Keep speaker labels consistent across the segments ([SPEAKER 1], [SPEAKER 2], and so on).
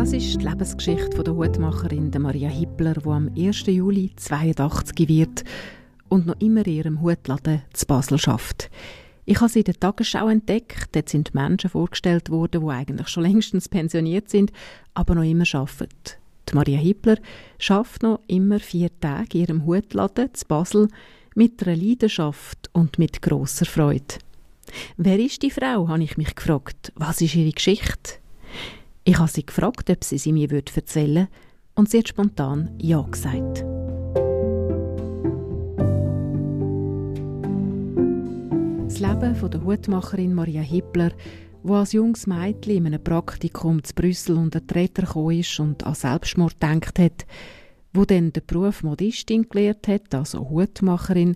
[SPEAKER 1] Das ist die Lebensgeschichte der Hutmacherin Maria Hippler, die am 1. Juli 82 wird und noch immer in ihrem Hutladen zu Basel schafft. Ich habe sie in der Tagesschau entdeckt. Dort sind Menschen vorgestellt worden, die eigentlich schon längstens pensioniert sind, aber noch immer arbeiten. Die Maria Hippler schafft noch immer vier Tage in ihrem Hutladen zu Basel mit einer Leidenschaft und mit grosser Freude. Wer ist die Frau, habe ich mich gefragt. Was ist ihre Geschichte? Ich habe sie gefragt, ob sie sie mir erzählen würde, und sie hat spontan Ja gesagt. Das Leben der Hutmacherin Maria Hippler, wo als junges Mädchen in einem Praktikum zu Brüssel unter die gekommen ist und an Selbstmord gedacht hat, wo dann den Beruf Modistin gelehrt hat, also Hutmacherin,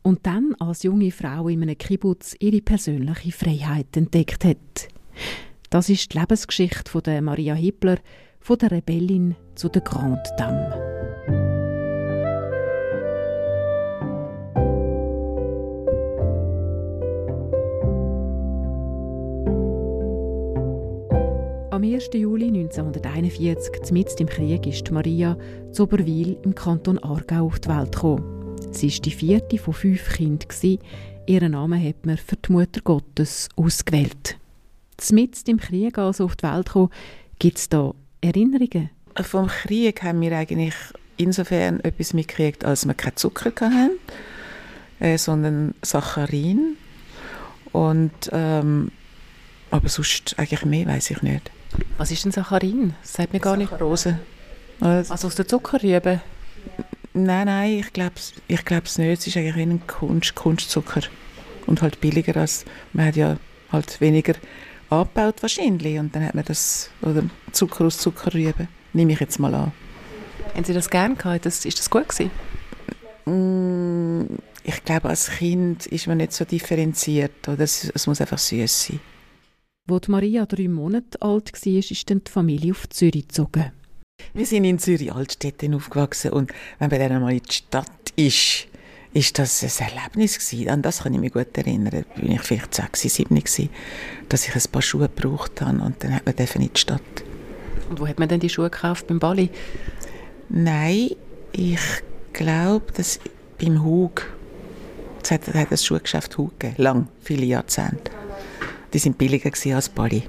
[SPEAKER 1] und dann als junge Frau in einem Kibbutz ihre persönliche Freiheit entdeckt hat. Das ist die Lebensgeschichte von der Maria Hippler, von der Rebellin zu der Grande Dame. Am 1. Juli 1941, mitten im Krieg, ist Maria zu Oberwil im Kanton Aargau auf die Welt gekommen. Sie war die vierte von fünf Kindern. Ihren Namen hat man für die Mutter Gottes ausgewählt. Mitten im Krieg also auf die Welt gekommen, gibt es da Erinnerungen?
[SPEAKER 2] Vom Krieg haben wir eigentlich insofern etwas mitgekriegt, als wir keinen Zucker hatten, äh, sondern Saccharin. Und, ähm, aber sonst eigentlich mehr weiß ich nicht.
[SPEAKER 1] Was ist denn Saccharin? Das sagt mir gar nicht.
[SPEAKER 2] Saccharose.
[SPEAKER 1] Also, also aus der Zuckerrübe?
[SPEAKER 2] Nein, nein, ich glaube es ich glaub's nicht. Es ist eigentlich ein Kunst, Kunstzucker. Und halt billiger als, man hat ja halt weniger angebaut wahrscheinlich. Und dann hat man das, oder Zucker aus Zuckerrüben, nehme ich jetzt mal an.
[SPEAKER 1] Haben Sie das gerne gehabt? Das, ist das gut gewesen?
[SPEAKER 2] Mm, ich glaube, als Kind ist man nicht so differenziert. Oder? Es, es muss einfach süß sein.
[SPEAKER 1] Als Maria drei Monate alt war, ist dann die Familie auf Zürich gezogen.
[SPEAKER 2] Wir sind in Zürich Altstädten aufgewachsen und wenn man dann einmal in die Stadt ist, ist das ein Erlebnis gewesen. An das kann ich mich gut erinnern. Da bin ich vielleicht sechs, sieben gewesen, dass ich ein paar Schuhe gebraucht habe und dann hat man in die Stadt.
[SPEAKER 1] Und wo hat man denn die Schuhe gekauft? Beim Bali?
[SPEAKER 2] Nein, ich glaube, dass beim Hug. Es hat, hat das Schuhgeschäft Hug gegeben, lang, viele Jahrzehnte. Die sind billiger als Bali.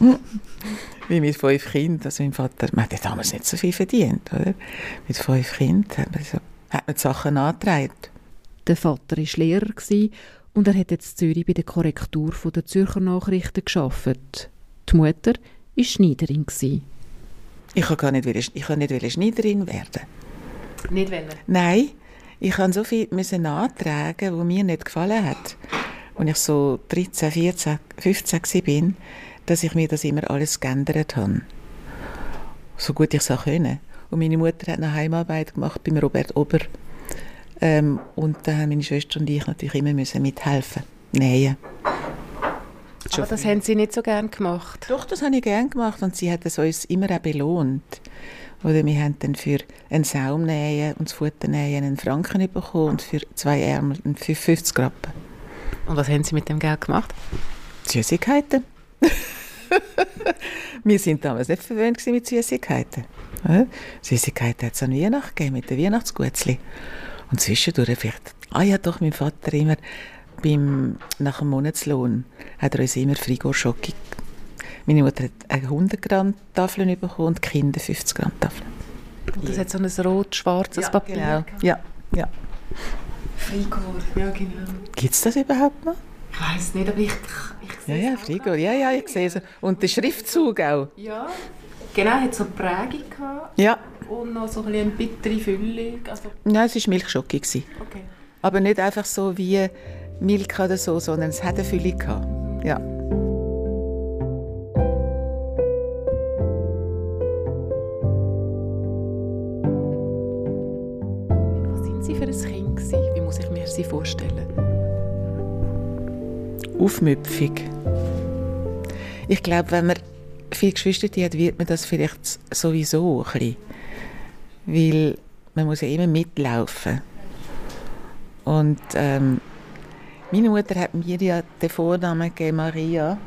[SPEAKER 2] Wie mit fünf Kindern. Also mein Vater, man hat damals nicht so viel verdient, oder? Mit fünf Kindern hat man, so, hat man die Sachen angetragen.
[SPEAKER 1] Der Vater war Lehrer und er hat jetzt in Zürich bei der Korrektur der Zürcher Nachrichten geschafft. Die Mutter war Schneiderin.
[SPEAKER 2] Ich kann gar nicht, ich kann nicht Schneiderin werden.
[SPEAKER 1] Nicht wollen?
[SPEAKER 2] Nein, ich musste so viel antragen, was mir nicht gefallen hat. Als ich so 13, 14, 15 war, dass ich mir das immer alles geändert habe. So gut ich es auch können. Und meine Mutter hat eine Heimarbeit gemacht beim Robert Ober. Ähm, und da haben meine Schwester und ich natürlich immer müssen mithelfen. Nähen.
[SPEAKER 1] Aber das haben Sie nicht so gern gemacht?
[SPEAKER 2] Doch, das habe ich gern gemacht und sie hat es uns immer auch belohnt. Oder wir haben dann für einen Saum nähen und das Futter nähen einen Franken bekommen und für zwei Ärmel 50 Rappen.
[SPEAKER 1] Und was haben Sie mit dem Geld gemacht?
[SPEAKER 2] Süßigkeiten. wir sind damals nicht verwöhnt mit Süßigkeiten. Süßigkeiten hat es an Weihnachten gegeben, mit den Weihnachtsgutzli. Und zwischendurch vielleicht, ah ja doch, mein Vater immer beim, nach dem Monatslohn hat er uns immer Frigo-Schocke meine Mutter hat eine 100 Gramm Tafeln bekommen und die Kinder 50 Gramm Tafeln.
[SPEAKER 1] Und das hat so ein rot-schwarzes
[SPEAKER 2] ja,
[SPEAKER 1] Papier?
[SPEAKER 2] Genau. Ja, ja.
[SPEAKER 1] Frigor, ja genau.
[SPEAKER 2] Gibt es das überhaupt noch?
[SPEAKER 1] Ich weiß nicht, aber ich,
[SPEAKER 2] ich sehe Ja, ja, Frigor, ja, ja, ich sehe es. Und der Schriftzug auch.
[SPEAKER 1] Ja, genau, hat so eine Prägung gehabt.
[SPEAKER 2] Ja.
[SPEAKER 1] Und noch so ein bisschen eine bittere Füllung. Also
[SPEAKER 2] Nein, es war Milchschocke.
[SPEAKER 1] Okay.
[SPEAKER 2] Aber nicht einfach so wie Milka oder so, sondern es hat eine Füllung gehabt. Ja.
[SPEAKER 1] Was sind Sie für ein Kind gewesen? Wie muss ich mir Sie vorstellen?
[SPEAKER 2] Aufmüpfig. Ich glaube, wenn man viele Geschwister hat, wird man das vielleicht sowieso ein bisschen. Weil man muss ja immer mitlaufen. Und ähm, meine Mutter hat mir ja den Vornamen gegeben, Maria.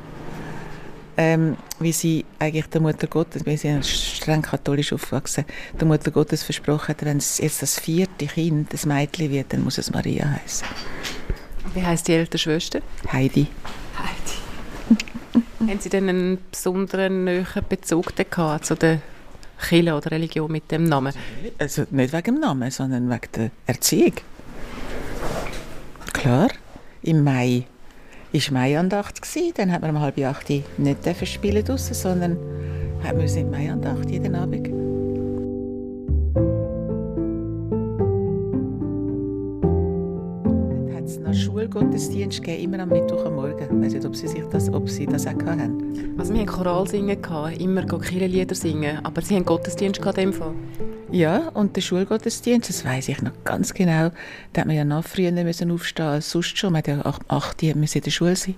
[SPEAKER 2] ähm, wie sie eigentlich der Mutter Gottes, wir sind streng katholisch aufgewachsen, der Mutter Gottes versprochen hat, wenn es jetzt das vierte Kind, das Mädchen wird, dann muss es Maria heißen.
[SPEAKER 1] Wie heißt die ältere Schwester?
[SPEAKER 2] Heidi.
[SPEAKER 1] Heidi. Haben Sie denn einen besonderen näheren Bezug zu der Kirche oder Religion mit dem Namen?
[SPEAKER 2] Also nicht wegen dem Namen, sondern wegen der Erziehung. Klar, im Mai war Maiandacht. Dann hat man um halb acht nicht spielen draussen, sondern hat man in Maiandacht jeden Abend. Schulgottesdienst gegeben, immer am Mittwoch am Morgen. Ich weiß nicht, ob Sie, sich das, ob Sie das auch hatten.
[SPEAKER 1] Also wir hatten Choralsingen, immer Kirchenlieder singen, aber Sie hatten Gottesdienst in dem Fall?
[SPEAKER 2] Ja, und der Schulgottesdienst, das weiß ich noch ganz genau, da hat man ja noch früher müssen aufstehen als sonst schon. Man hat ja ab 8 Uhr in der Schule sein.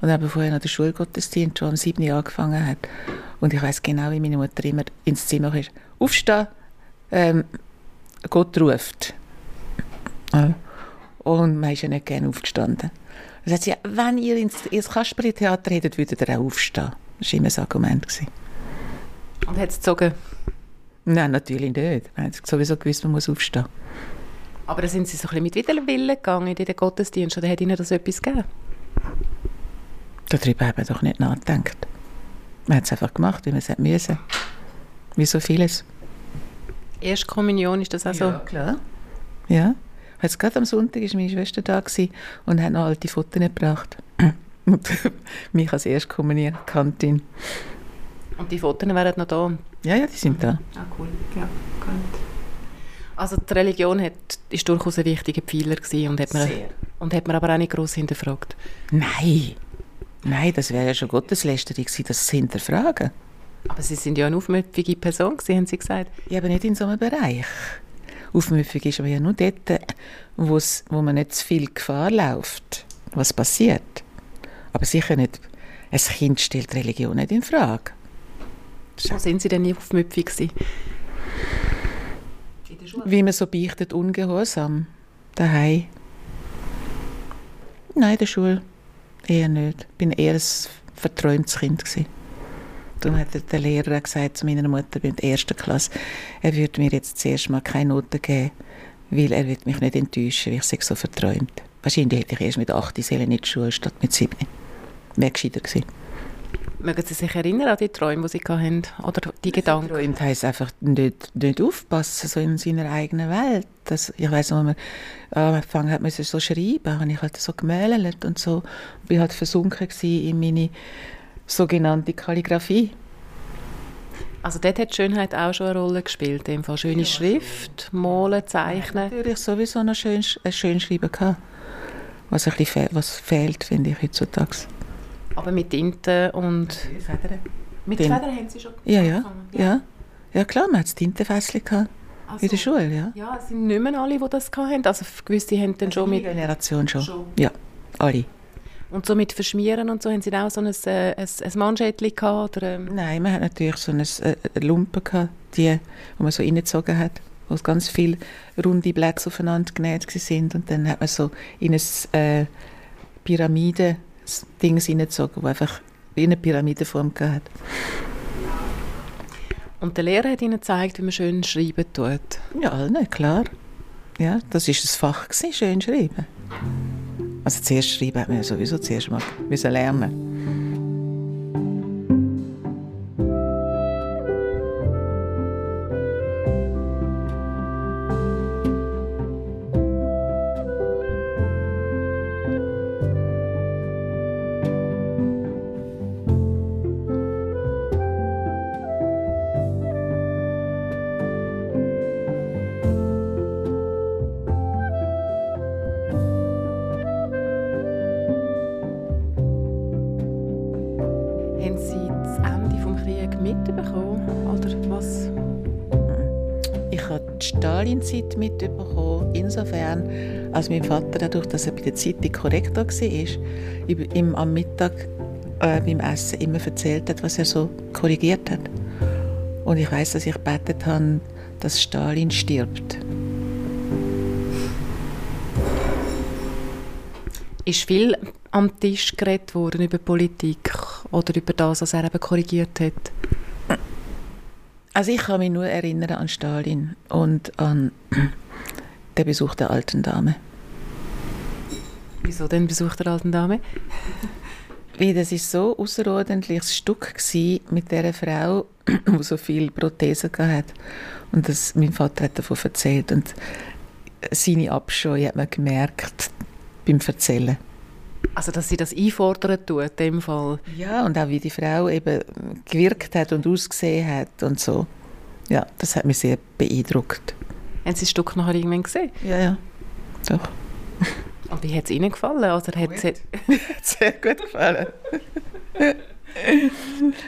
[SPEAKER 2] Und dann bevor noch der Schulgottesdienst schon am 7 Uhr angefangen hat. Und ich weiß genau, wie meine Mutter immer ins Zimmer ist. Aufstehen, ähm, Gott ruft. Ja. Und man ist ja nicht gerne aufgestanden. Dann sagt sie, wenn ihr ins, ins Kasperli-Theater hättet, würdet ihr auch aufstehen. Das war immer das Argument.
[SPEAKER 1] Und hat es gezogen?
[SPEAKER 2] Nein, natürlich nicht. Man hat sowieso gewusst, man muss aufstehen.
[SPEAKER 1] Aber sind Sie so ein bisschen mit Widerwillen gegangen in den Gottesdienst oder hat Ihnen das etwas gegeben?
[SPEAKER 2] Darüber hat man doch nicht nachgedacht. Man hat es einfach gemacht, wie man es musste. Wie so vieles.
[SPEAKER 1] Erstkommunion, ist das auch so?
[SPEAKER 2] Ja, klar. Ja. Jetzt gerade am Sonntag war meine Schwester da und hat noch alte Fotos gebracht. und mich als Erstkommunierkantin.
[SPEAKER 1] Und die Fotos wären noch da?
[SPEAKER 2] Ja, ja, die sind da.
[SPEAKER 1] Ah, cool. Ja, gut. Also die Religion hat, ist durchaus ein wichtiger Pfeiler gewesen und hat, man, und hat man aber auch nicht gross hinterfragt?
[SPEAKER 2] Nein. Nein, das wäre ja schon Gotteslästerung gewesen, das zu hinterfragen.
[SPEAKER 1] Aber Sie sind ja eine aufmüpfige Person gewesen, haben Sie gesagt.
[SPEAKER 2] Ja, aber nicht in so einem Bereich. Aufmüpfig ist man ja nur dort, wo man nicht zu viel Gefahr läuft, was passiert. Aber sicher nicht, ein Kind stellt Religion nicht in Frage.
[SPEAKER 1] Wo sind Sie denn nie aufmüpfig gewesen?
[SPEAKER 2] Wie man so beichtet, ungehorsam. Daheim. Nein, in der Schule eher nicht. Ich war eher ein verträumtes Kind. Gewesen. Darum hat der Lehrer gesagt zu meiner Mutter in der ersten Klasse, er würde mir jetzt zuerst mal keine Noten geben, weil er mich nicht enttäuschen weil ich so verträumt. Wahrscheinlich hätte ich erst mit 8 Seelen in die Schule statt mit 7. Wäre gescheiter gewesen.
[SPEAKER 1] Mögen Sie sich erinnern an die Träume, die Sie hatten? Oder die Gedanken?
[SPEAKER 2] Träumt heisst einfach nicht, nicht aufpassen, so in seiner eigenen Welt. Das, ich weiss, als Anfang hat man so schreiben, habe ich halt so gemeldet und so. Ich war halt versunken in meine sogenannte Kalligrafie.
[SPEAKER 1] Also dort hat die Schönheit auch schon eine Rolle gespielt, in Fall schöne ja. Schrift, Malen, Zeichnen.
[SPEAKER 2] Ja, natürlich sowieso noch schön, ein schön schreiben gehabt. Was, ein bisschen was fehlt, finde ich, heutzutage.
[SPEAKER 1] Aber mit Tinte und...
[SPEAKER 2] Federn.
[SPEAKER 1] Mit. Federn haben Sie schon
[SPEAKER 2] ja, ja, ja. Ja, klar, man hat Tintenfässchen gehabt. Also, in der Schule, ja.
[SPEAKER 1] Ja, es sind nicht mehr alle, die das hatten. Also gewisse haben dann schon mit...
[SPEAKER 2] Generation schon. schon. Ja, alle.
[SPEAKER 1] Und so mit Verschmieren und so, haben Sie auch so ein, äh, ein, ein Manschettchen gehabt? Oder, ähm?
[SPEAKER 2] Nein, man hat natürlich so eine, äh, eine Lumpe gehabt, die, wo man so reingezogen hat, wo ganz viele runde Blätter aufeinander genäht sind und dann hat man so in ein äh, Pyramiden-Ding reingezogen, wo einfach wie eine Pyramidenform hat.
[SPEAKER 1] Und der Lehrer hat Ihnen gezeigt, wie man schön schreiben tut?
[SPEAKER 2] Ja, ne, klar. Ja, das war das Fach, gewesen, schön schreiben. Also zuerst schreiben hat man ja sowieso zuerst mal müssen lernen Zeit mitbekommen. Insofern, als mein Vater, dadurch, dass er bei der Zeitung Korrektor war, ihm am Mittag äh, beim Essen immer erzählt hat, was er so korrigiert hat. Und ich weiß, dass ich gebetet habe, dass Stalin stirbt.
[SPEAKER 1] Ist viel am Tisch geredet worden über Politik oder über das, was er eben korrigiert hat?
[SPEAKER 2] Also ich kann mich nur erinnern an Stalin und an den Besuch der alten Dame.
[SPEAKER 1] Wieso den Besuch der alten Dame?
[SPEAKER 2] Weil das ist so außerordentliches Stück mit der Frau, die so viele Prothesen hatte. Und das, mein Vater hat davon erzählt und seine Abscheu hat man gemerkt beim Erzählen.
[SPEAKER 1] Also, dass sie das einfordern tut, in dem Fall?
[SPEAKER 2] Ja, und auch wie die Frau eben gewirkt hat und ausgesehen hat und so. Ja, das hat mich sehr beeindruckt.
[SPEAKER 1] Haben Sie das Stück nachher irgendwann gesehen?
[SPEAKER 2] Ja, ja, doch.
[SPEAKER 1] Und wie hat es Ihnen gefallen? Oder hat
[SPEAKER 2] es sehr gut gefallen.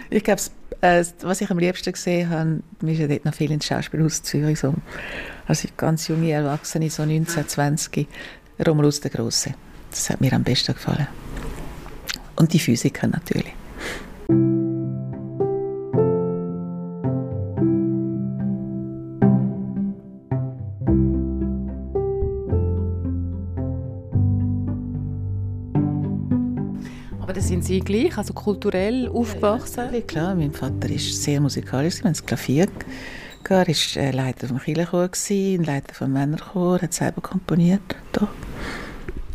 [SPEAKER 2] ich glaube, äh, was ich am liebsten gesehen habe, wir sind dort noch viel ins Schauspielhaus Zürich, so, als ganz junge Erwachsene, so 19, 20, Romulus der Große. Das hat mir am besten gefallen. Und die Physiker natürlich.
[SPEAKER 1] sind Sie gleich, also kulturell aufgewachsen?
[SPEAKER 2] Ja, klar, mein Vater ist sehr musikalisch, wir haben das Klavier Er war äh, Leiter vom Kirchenchor, Leiter vom Männerchor, hat selber komponiert. Doch.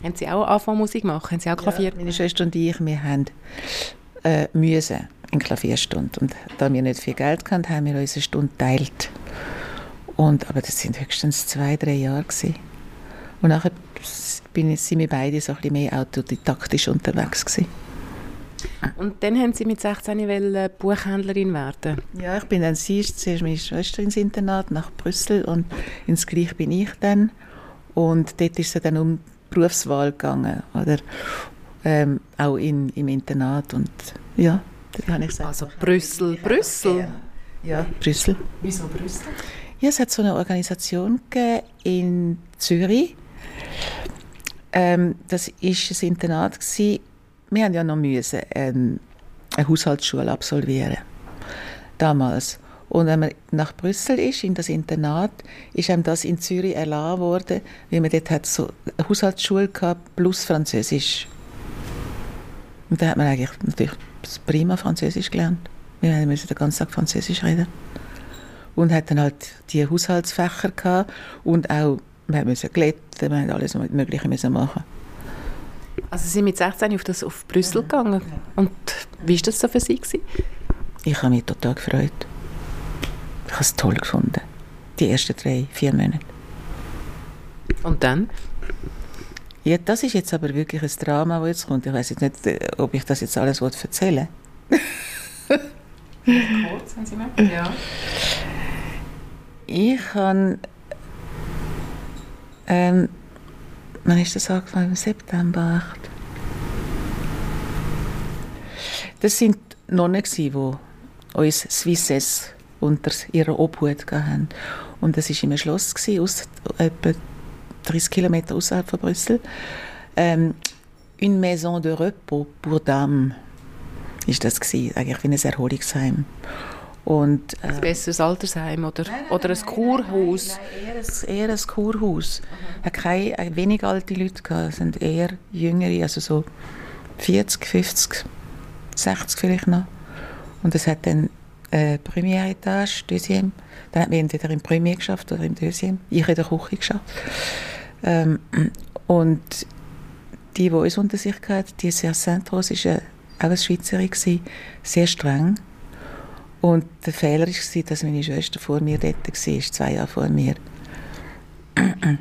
[SPEAKER 1] Haben Sie auch angefangen Musik machen? Haben Sie auch Klavier?
[SPEAKER 2] Ja, meine Schwester und ich, wir haben äh, müssen in Klavierstunde. Und da wir nicht viel Geld hatten, haben wir unsere Stunde geteilt. Und, aber das sind höchstens zwei, drei Jahre gewesen. Und nachher bin, sind wir beide so ein bisschen mehr autodidaktisch unterwegs gewesen.
[SPEAKER 1] Und dann haben Sie mit 16 wollen Buchhändlerin werden?
[SPEAKER 2] Ja, ich bin dann sie ist zuerst meine Schwester ins Internat nach Brüssel und ins Gleich bin ich dann. Und dort ist es dann um Berufswahl gegangen, oder? Ähm, auch in, im Internat und ja,
[SPEAKER 1] das habe ich gesagt. Also Brüssel, Brüssel?
[SPEAKER 2] Ja, Brüssel.
[SPEAKER 1] Wieso Brüssel?
[SPEAKER 2] Ja, es hat so eine Organisation in Zürich. Ähm, das war ein Internat gewesen, wir haben ja noch müssen, ähm, eine Haushaltsschule absolvieren. Damals. Und wenn man nach Brüssel ist, in das Internat, ist einem das in Zürich erlassen worden, weil man dort hat so eine Haushaltsschule gehabt, plus Französisch. Und da hat man eigentlich natürlich prima Französisch gelernt. Wir mussten den ganzen Tag Französisch reden. Und hat dann halt die Haushaltsfächer gehabt und auch, wir mussten glätten, wir mussten alles Mögliche machen.
[SPEAKER 1] Also Sie sind mit 16 auf, das, auf Brüssel gegangen. Und wie war das so für Sie? Gewesen?
[SPEAKER 2] Ich habe mich total gefreut. Ich habe es toll gefunden. Die ersten drei, vier Monate.
[SPEAKER 1] Und dann?
[SPEAKER 2] Ja, das ist jetzt aber wirklich ein Drama, das jetzt kommt. Ich weiß jetzt nicht, äh, ob ich das jetzt alles erzählen
[SPEAKER 1] Kurz, wenn Sie möchten. Ja.
[SPEAKER 2] Ich habe ähm, Wann ist das angefangen? Im September 8. Das sind Nonnen, die uns Swisses unter ihrer Obhut hatten. Und das war in einem Schloss, aus, etwa 30 Kilometer außerhalb von Brüssel. Ähm, une Maison de Repos pour Dames war das gewesen, eigentlich wie ein Erholungsheim. Und,
[SPEAKER 1] äh, ein besseres Altersheim oder, nein, nein, oder ein Kurhaus?
[SPEAKER 2] Nein, eher, ein, eher ein Kurhaus. Mhm. hat keine äh, wenig alte Leute gehabt, es sind eher jüngere, also so 40, 50, 60 vielleicht noch. Und es hat dann äh, Premiere Etage, Deuxième. Dann hat man entweder im Premier geschafft oder im Deuxième. Ich in der Küche geschafft. Ähm, und die, die uns unter sich hatten, die Serre Saint-Rose, war auch eine Schweizerin, sehr streng und der Fehler war, dass meine Schwester vor mir dort war, zwei Jahre vor mir.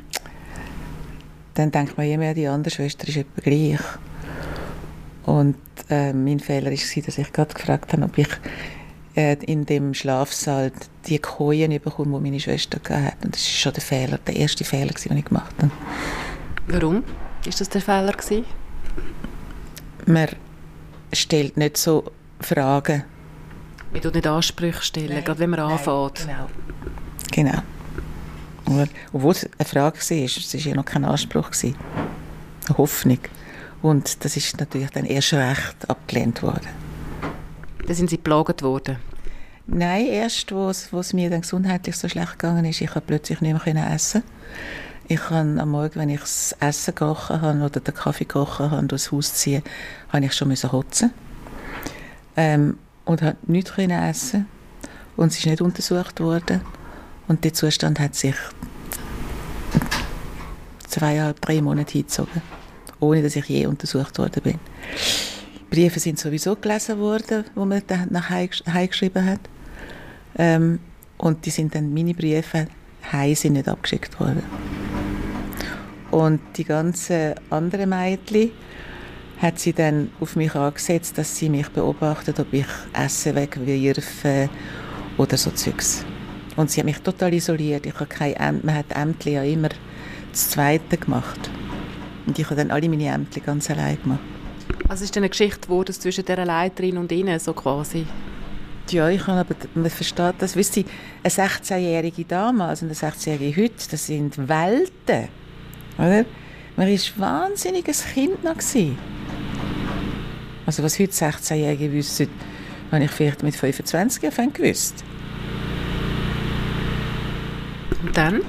[SPEAKER 2] Dann denkt man immer, die andere Schwester ist etwa gleich. Und äh, mein Fehler war, dass ich gerade gefragt habe, ob ich in dem Schlafsaal die Kojen bekomme, die meine Schwester hatte. Und das war schon der Fehler, der erste Fehler, den ich gemacht habe.
[SPEAKER 1] Warum war das der Fehler?
[SPEAKER 2] Man stellt nicht so Fragen
[SPEAKER 1] man tut nicht Ansprüche stellen, Nein. gerade wenn man anfängt.
[SPEAKER 2] Genau. genau. Obwohl es eine Frage war, es war ja noch kein Anspruch. Eine Hoffnung. Und das ist natürlich dann erst recht abgelehnt worden.
[SPEAKER 1] Da sind Sie geplagt worden?
[SPEAKER 2] Nein, erst, wo es, mir dann gesundheitlich so schlecht gegangen ist, ich konnte plötzlich nicht mehr essen. Ich kann am Morgen, wenn ich das Essen gekocht habe oder den Kaffee gekocht habe und durchs Haus ziehe, habe ich schon kotzen ähm, und habe nichts essen und es ist nicht untersucht worden und der Zustand hat sich zweieinhalb, drei Monate hingezogen, ohne dass ich je untersucht worden bin. Briefe sind sowieso gelesen worden, wo man nach Hause geschrieben hat. Ähm, und die sind dann, meine Briefe, heim sind nicht abgeschickt worden. Und die ganzen anderen Mädchen hat sie dann auf mich angesetzt, dass sie mich beobachtet, ob ich Essen wegwirfe oder so Zeugs. Und sie hat mich total isoliert. Ich habe kein Ämt, man hat Ämter ja immer das Zweite gemacht. Und ich habe dann alle meine Ämter ganz allein gemacht.
[SPEAKER 1] Also ist das eine Geschichte geworden zwischen der Leiterin und Ihnen, so quasi?
[SPEAKER 2] Ja, ich kann aber, man versteht das, wisst ihr, eine 16-jährige damals und eine 16-jährige heute, das sind Welten, oder? Man war ein wahnsinniges Kind noch. Gewesen. Also was heute 16-Jährige wissen, habe ich vielleicht mit 25 Jahren gewusst.
[SPEAKER 1] Und dann?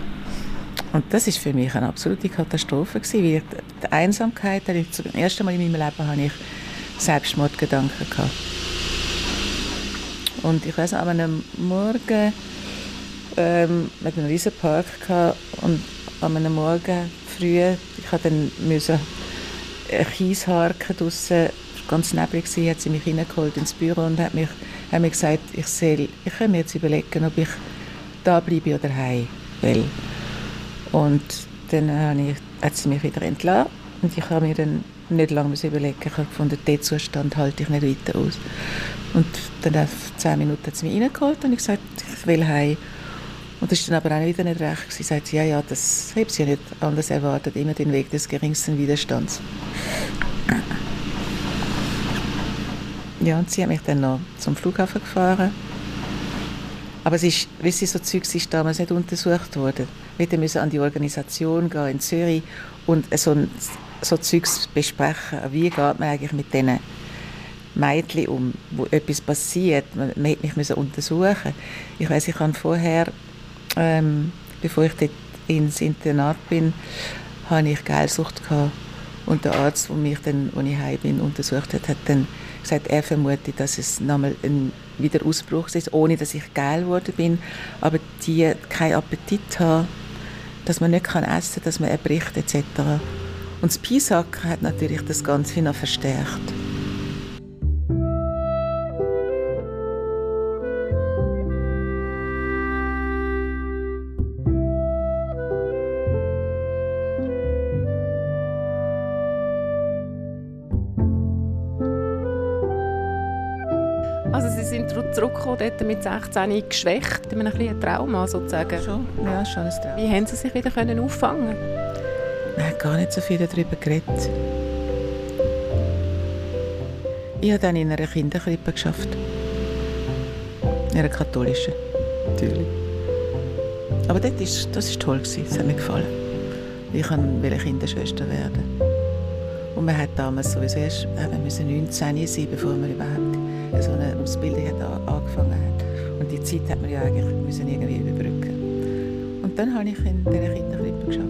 [SPEAKER 2] Und das ist für mich eine absolute Katastrophe gewesen, weil die Einsamkeit, zum ersten Mal in meinem Leben habe ich Selbstmordgedanken gehabt. Und ich weiß an einem Morgen, ähm, mit einem riesen Park gehabt, und an einem Morgen früh, ich hatte dann müssen ein Kiesharken draussen, ganz neblig war, hat sie mich reingeholt ins Büro und hat, mich, hat mir gesagt, ich soll, ich kann mir jetzt überlegen, ob ich da bleibe oder heim will. Und dann habe ich, hat sie mich wieder entlassen und ich habe mir dann nicht lange überlegen. Ich habe gefunden, diesen Zustand halte ich nicht weiter aus. Und dann nach zehn Minuten hat sie mich reingeholt und ich gesagt, ich will heim. Und das war dann aber auch wieder nicht recht. Sie sagt, ja, ja, das habe sie ja nicht anders erwartet, immer den Weg des geringsten Widerstands. Ja, und sie hat mich dann noch zum Flughafen gefahren. Aber es ist, wie sie so Zeugs ist damals nicht untersucht worden. Wir müssen an die Organisation gehen in Zürich und so, so Zeugs besprechen. Wie geht man eigentlich mit diesen Mädchen um, wo etwas passiert? Man, man hätte mich untersuchen Ich weiß, ich habe vorher, ähm, bevor ich dort ins Internat bin, hatte ich Geilsucht gehabt. Und der Arzt, der mich dann, als ich heim bin, untersucht hat, hat dann gesagt, er vermutet, dass es nochmal ein Wiederausbruch ist, ohne dass ich geil geworden bin, aber die keinen Appetit haben, dass man nicht kann essen kann, dass man erbricht etc. Und das Pisacker hat natürlich das Ganze noch verstärkt.
[SPEAKER 1] Dort mit 16 geschwächt, mit einem ein Trauma sozusagen.
[SPEAKER 2] Schon, ja, schon ein Trauma.
[SPEAKER 1] Wie haben Sie sich wieder können auffangen
[SPEAKER 2] Man hat gar nicht so viel darüber geredet. Ich habe dann in einer Kinderkrippe geschafft. In einer katholischen, natürlich. Aber dort ist, das war toll, gewesen. das hat mir gefallen. Ich wollte Kinderschwester werden. Und man hat damals sowieso erst, wir müssen 19 sein, bevor man überhaupt so eine Ausbildung hat angefangen hat. Und die Zeit hat man ja eigentlich müssen irgendwie überbrücken. Und dann habe ich in dieser Kinderkrippe geschafft.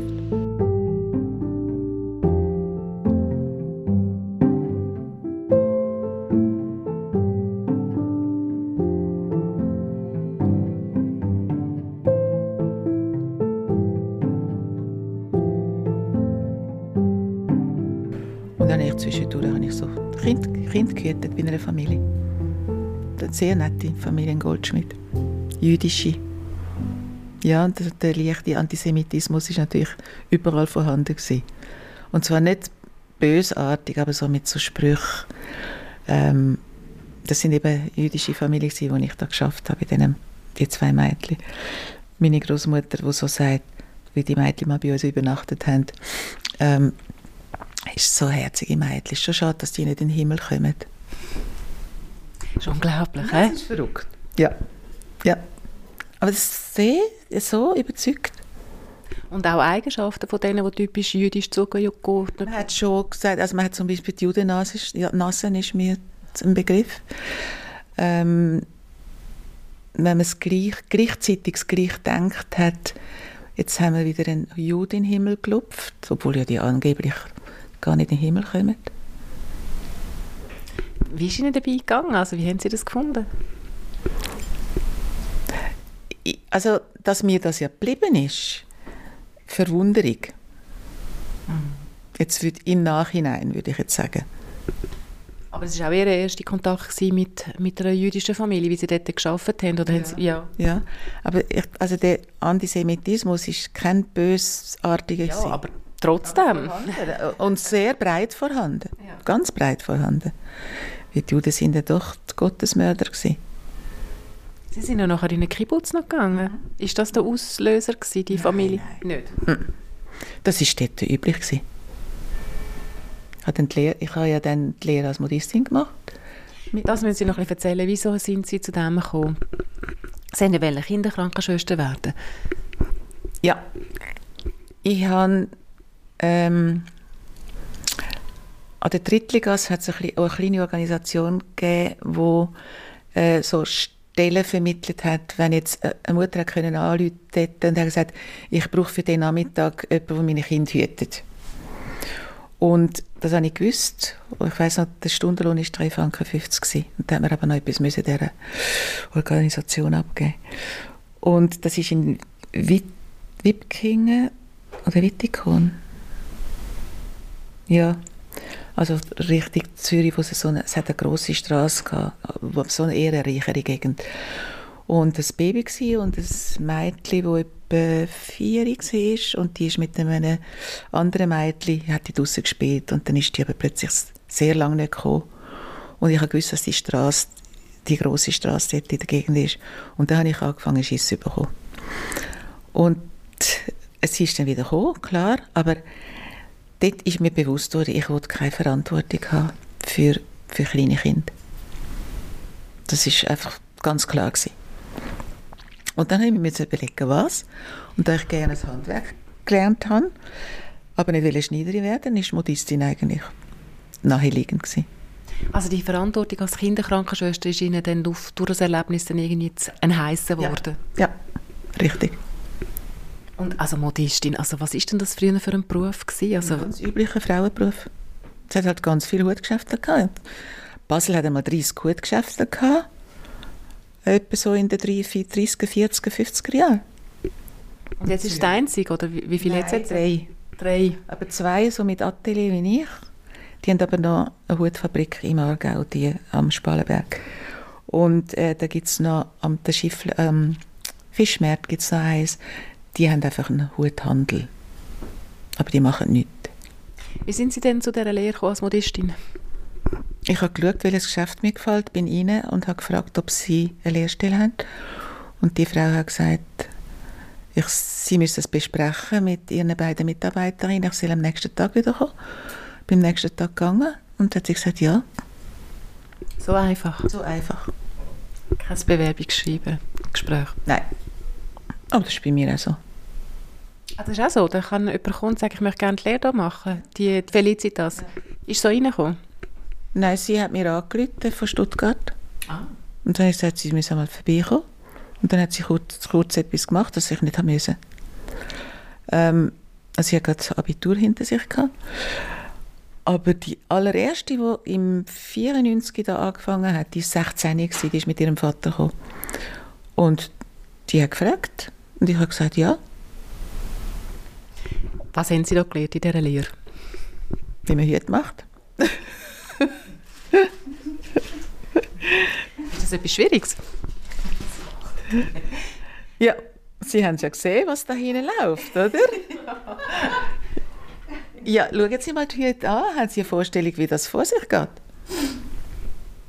[SPEAKER 2] Und dann habe ich zwischendurch habe ich so Kind, kind gehütet bei einer Familie sehr nette Familie Goldschmidt. Jüdische. Ja, und der, der leichte Antisemitismus ist natürlich überall vorhanden gewesen. Und zwar nicht bösartig, aber so mit so Sprüchen. Ähm, das sind eben jüdische Familien, die ich da geschafft habe, bei die zwei Mädchen. Meine Großmutter, die so sagt, wie die Mädchen mal bei uns übernachtet haben, ähm, ist so herzige Mädchen. Ist schon schade, dass die nicht in den Himmel kommen.
[SPEAKER 1] Das ist unglaublich,
[SPEAKER 2] Das ist verrückt. Ja. ja. Aber das ist so überzeugt.
[SPEAKER 1] Und auch Eigenschaften von denen, die typisch jüdisch zugeordnet
[SPEAKER 2] Man hat schon gesagt, also man hat zum Beispiel die Judennase, ja, Nasen ist mir ein Begriff. Ähm, wenn man es gleich, gleichzeitig das gleich denkt hat, Jetzt haben wir wieder einen Jude in den Himmel gelupft, obwohl ja die angeblich gar nicht in den Himmel kommen.
[SPEAKER 1] Wie ist Ihnen dabei gegangen? Also wie haben Sie das gefunden?
[SPEAKER 2] Also, dass mir das ja geblieben ist, Verwunderung. Jetzt würd, im Nachhinein würde ich jetzt sagen.
[SPEAKER 1] Aber es war auch Ihr erster Kontakt mit, mit einer jüdischen Familie, wie Sie dort gearbeitet haben? Oder ja. Sie,
[SPEAKER 2] ja. ja, aber ich, also der Antisemitismus ist kein bösartiger.
[SPEAKER 1] Ja, aber trotzdem.
[SPEAKER 2] Und sehr breit vorhanden. Ja. Ganz breit vorhanden. Weil die Juden sind ja doch die Gottesmörder gewesen.
[SPEAKER 1] Sie sind ja nachher in den Kibbutz noch gegangen. Ist das der Auslöser gewesen, die Familie?
[SPEAKER 2] Nein. Nicht? Das war dort üblich. Gewesen. Ich habe ja dann die Lehre als Modistin gemacht.
[SPEAKER 1] Das müssen Sie noch ein bisschen erzählen. Wieso sind Sie zu dem gekommen? Sie wollten Kinderkrankenschwester werden?
[SPEAKER 2] Ja. Ich habe ähm, an der Drittligasse hat es eine, eine kleine Organisation gegeben, die äh, so Stellen vermittelt hat, wenn jetzt äh, eine Mutter können anrufen und hat gesagt, ich brauche für den Nachmittag jemanden, der meine Kinder hütet. Und das habe ich gewusst. Ich weiß noch, der Stundenlohn war 3,50 Franken. Und da hat man aber noch etwas müssen dieser Organisation abgeben Und das ist in Wipkingen oder Wittikon. Ja, also Richtung Zürich, wo es, so eine, es hat eine grosse Straße gab, so eine eher reichere Gegend. Und ein Baby war und ein Mädchen, das etwa vier war und die ist mit einem anderen Mädchen, hat die draussen gespielt und dann ist die aber plötzlich sehr lange nicht gekommen. Und ich wusste, dass die Straße, die grosse Straße dort in der Gegend ist. Und dann habe ich angefangen, Schiss zu bekommen. Und es ist dann wieder gekommen, klar, aber dort ist mir bewusst worden, ich wollte keine Verantwortung haben für, für kleine Kinder. Das ist einfach ganz klar gewesen. Und dann habe ich mir überlegen, was. Und da ich gerne ein Handwerk gelernt habe, aber nicht will Schneiderin werden, ist Modistin eigentlich naheliegend gewesen.
[SPEAKER 1] Also die Verantwortung als Kinderkrankenschwester ist Ihnen dann durch das Erlebnis dann irgendwie ein heißer geworden?
[SPEAKER 2] Ja. ja, richtig.
[SPEAKER 1] Und also Modistin, also was ist denn das früher für ein Beruf gewesen? Also
[SPEAKER 2] ein ganz üblicher Frauenberuf. Es hat halt ganz viele Hutgeschäfte gehabt. Basel hat einmal 30 Hutgeschäfte gehabt. Etwa so in den 30, 30 40, 50er Jahren.
[SPEAKER 1] Und jetzt ist es der einzige, oder wie, viele
[SPEAKER 2] hat es jetzt? Drei. Drei. Aber zwei, so mit Atelier wie ich. Die haben aber noch eine Hutfabrik im Aargau, die am Spalenberg. Und äh, da gibt es noch am der ähm, Fischmarkt gibt's noch eins die haben einfach einen Huthandel. Aber die machen nichts.
[SPEAKER 1] Wie sind Sie denn zu dieser Lehre als Modistin?
[SPEAKER 2] Ich habe geschaut, welches Geschäft mir gefällt, bin rein und habe gefragt, ob sie eine Lehrstelle haben. Und die Frau hat gesagt, ich, sie müssen es besprechen mit ihren beiden Mitarbeiterinnen. Ich soll am nächsten Tag wiederkommen. Bin am nächsten Tag gegangen und hat sie gesagt, ja.
[SPEAKER 1] So einfach?
[SPEAKER 2] So einfach.
[SPEAKER 1] Kein Bewerbungsschreiben, Gespräch?
[SPEAKER 2] Nein. Aber das ist bei mir auch so.
[SPEAKER 1] Ah, das ist auch so? Da kann jemand kommen und sagen, ich möchte gerne die Lehre machen. Die, die Felicitas. Ja. Ist so reingekommen?
[SPEAKER 2] Nein, sie hat mir angerufen von Stuttgart. Ah. Und dann hat sie gesagt, sie müsse mal vorbeikommen. Und dann hat sie kurz, kurz etwas gemacht, das ich nicht haben musste. Ähm, also sie hat gerade das Abitur hinter sich gehabt. Aber die allererste, die im 94 da angefangen hat, die war 16 die ist mit ihrem Vater gekommen. Und die hat gefragt, und ich habe gesagt, ja.
[SPEAKER 1] Was haben Sie da gelernt in dieser Lehre?
[SPEAKER 2] Wie man Hüte macht.
[SPEAKER 1] ist das etwas Schwieriges?
[SPEAKER 2] ja, Sie haben ja gesehen, was da hinten läuft, oder? ja, schauen Sie mal die Hüte an. Haben Sie eine Vorstellung, wie das vor sich geht?